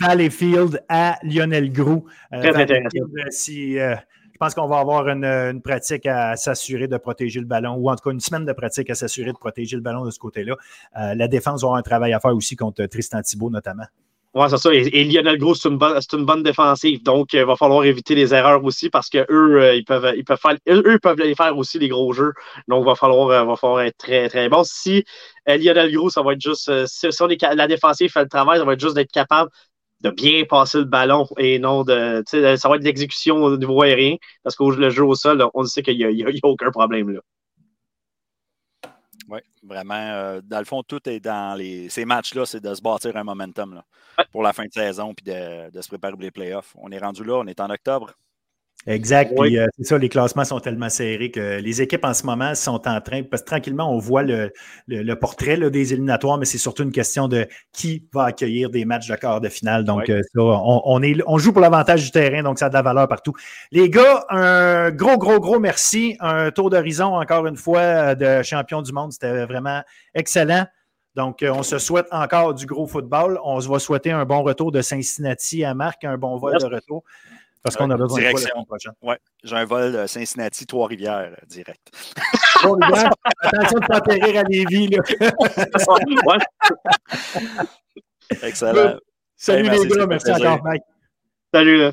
Valleyfield à Lionel Grou. Euh, Très intéressant. Euh, si, je pense qu'on va avoir une, pratique à s'assurer de protéger le ballon, ou en tout cas une semaine de pratique à s'assurer de protéger le ballon de ce côté-là. la défense va avoir un travail à faire aussi contre Tristan Thibault notamment. Oui, c'est ça. Et, Lionel Gros, c'est une, bonne, défensive. Donc, il va falloir éviter les erreurs aussi parce qu'eux, eux, ils peuvent, ils peuvent faire, eux, peuvent faire aussi, les gros jeux. Donc, il va falloir, va falloir être très, très bon. Si Lionel Gros, ça va être juste, si, la défensive fait le travail, ça va être juste d'être capable de bien passer le ballon et non de. Ça va être l'exécution au niveau aérien parce que le jeu au sol, on sait qu'il n'y a, aucun problème là. Oui, vraiment. Euh, dans le fond, tout est dans les, ces matchs-là, c'est de se bâtir un momentum pour la fin de saison puis de, de se préparer pour les playoffs. On est rendu là, on est en octobre. Exact. Euh, c'est ça, les classements sont tellement serrés que les équipes en ce moment sont en train, parce que tranquillement, on voit le, portrait des éliminatoires, mais c'est surtout une question de qui va accueillir des matchs de quart de finale. Donc, euh, ça, on, est, on joue pour l'avantage du terrain, donc ça a de la valeur partout. Les gars, un gros, gros, gros merci. Un tour d'horizon, encore une fois, euh, de champion du monde. C'était vraiment excellent. Donc, on se souhaite encore du gros football. On se va souhaiter un bon retour de Cincinnati à Marc, un bon vol de retour. Parce qu'on a besoin Direction. de Ouais, j'ai un vol de Cincinnati, Trois-Rivières, euh, direct. Trois-Rivières, attention de pas atterrir à Lévis. Là. Excellent. Salut les gars, merci encore, Mike. Salut.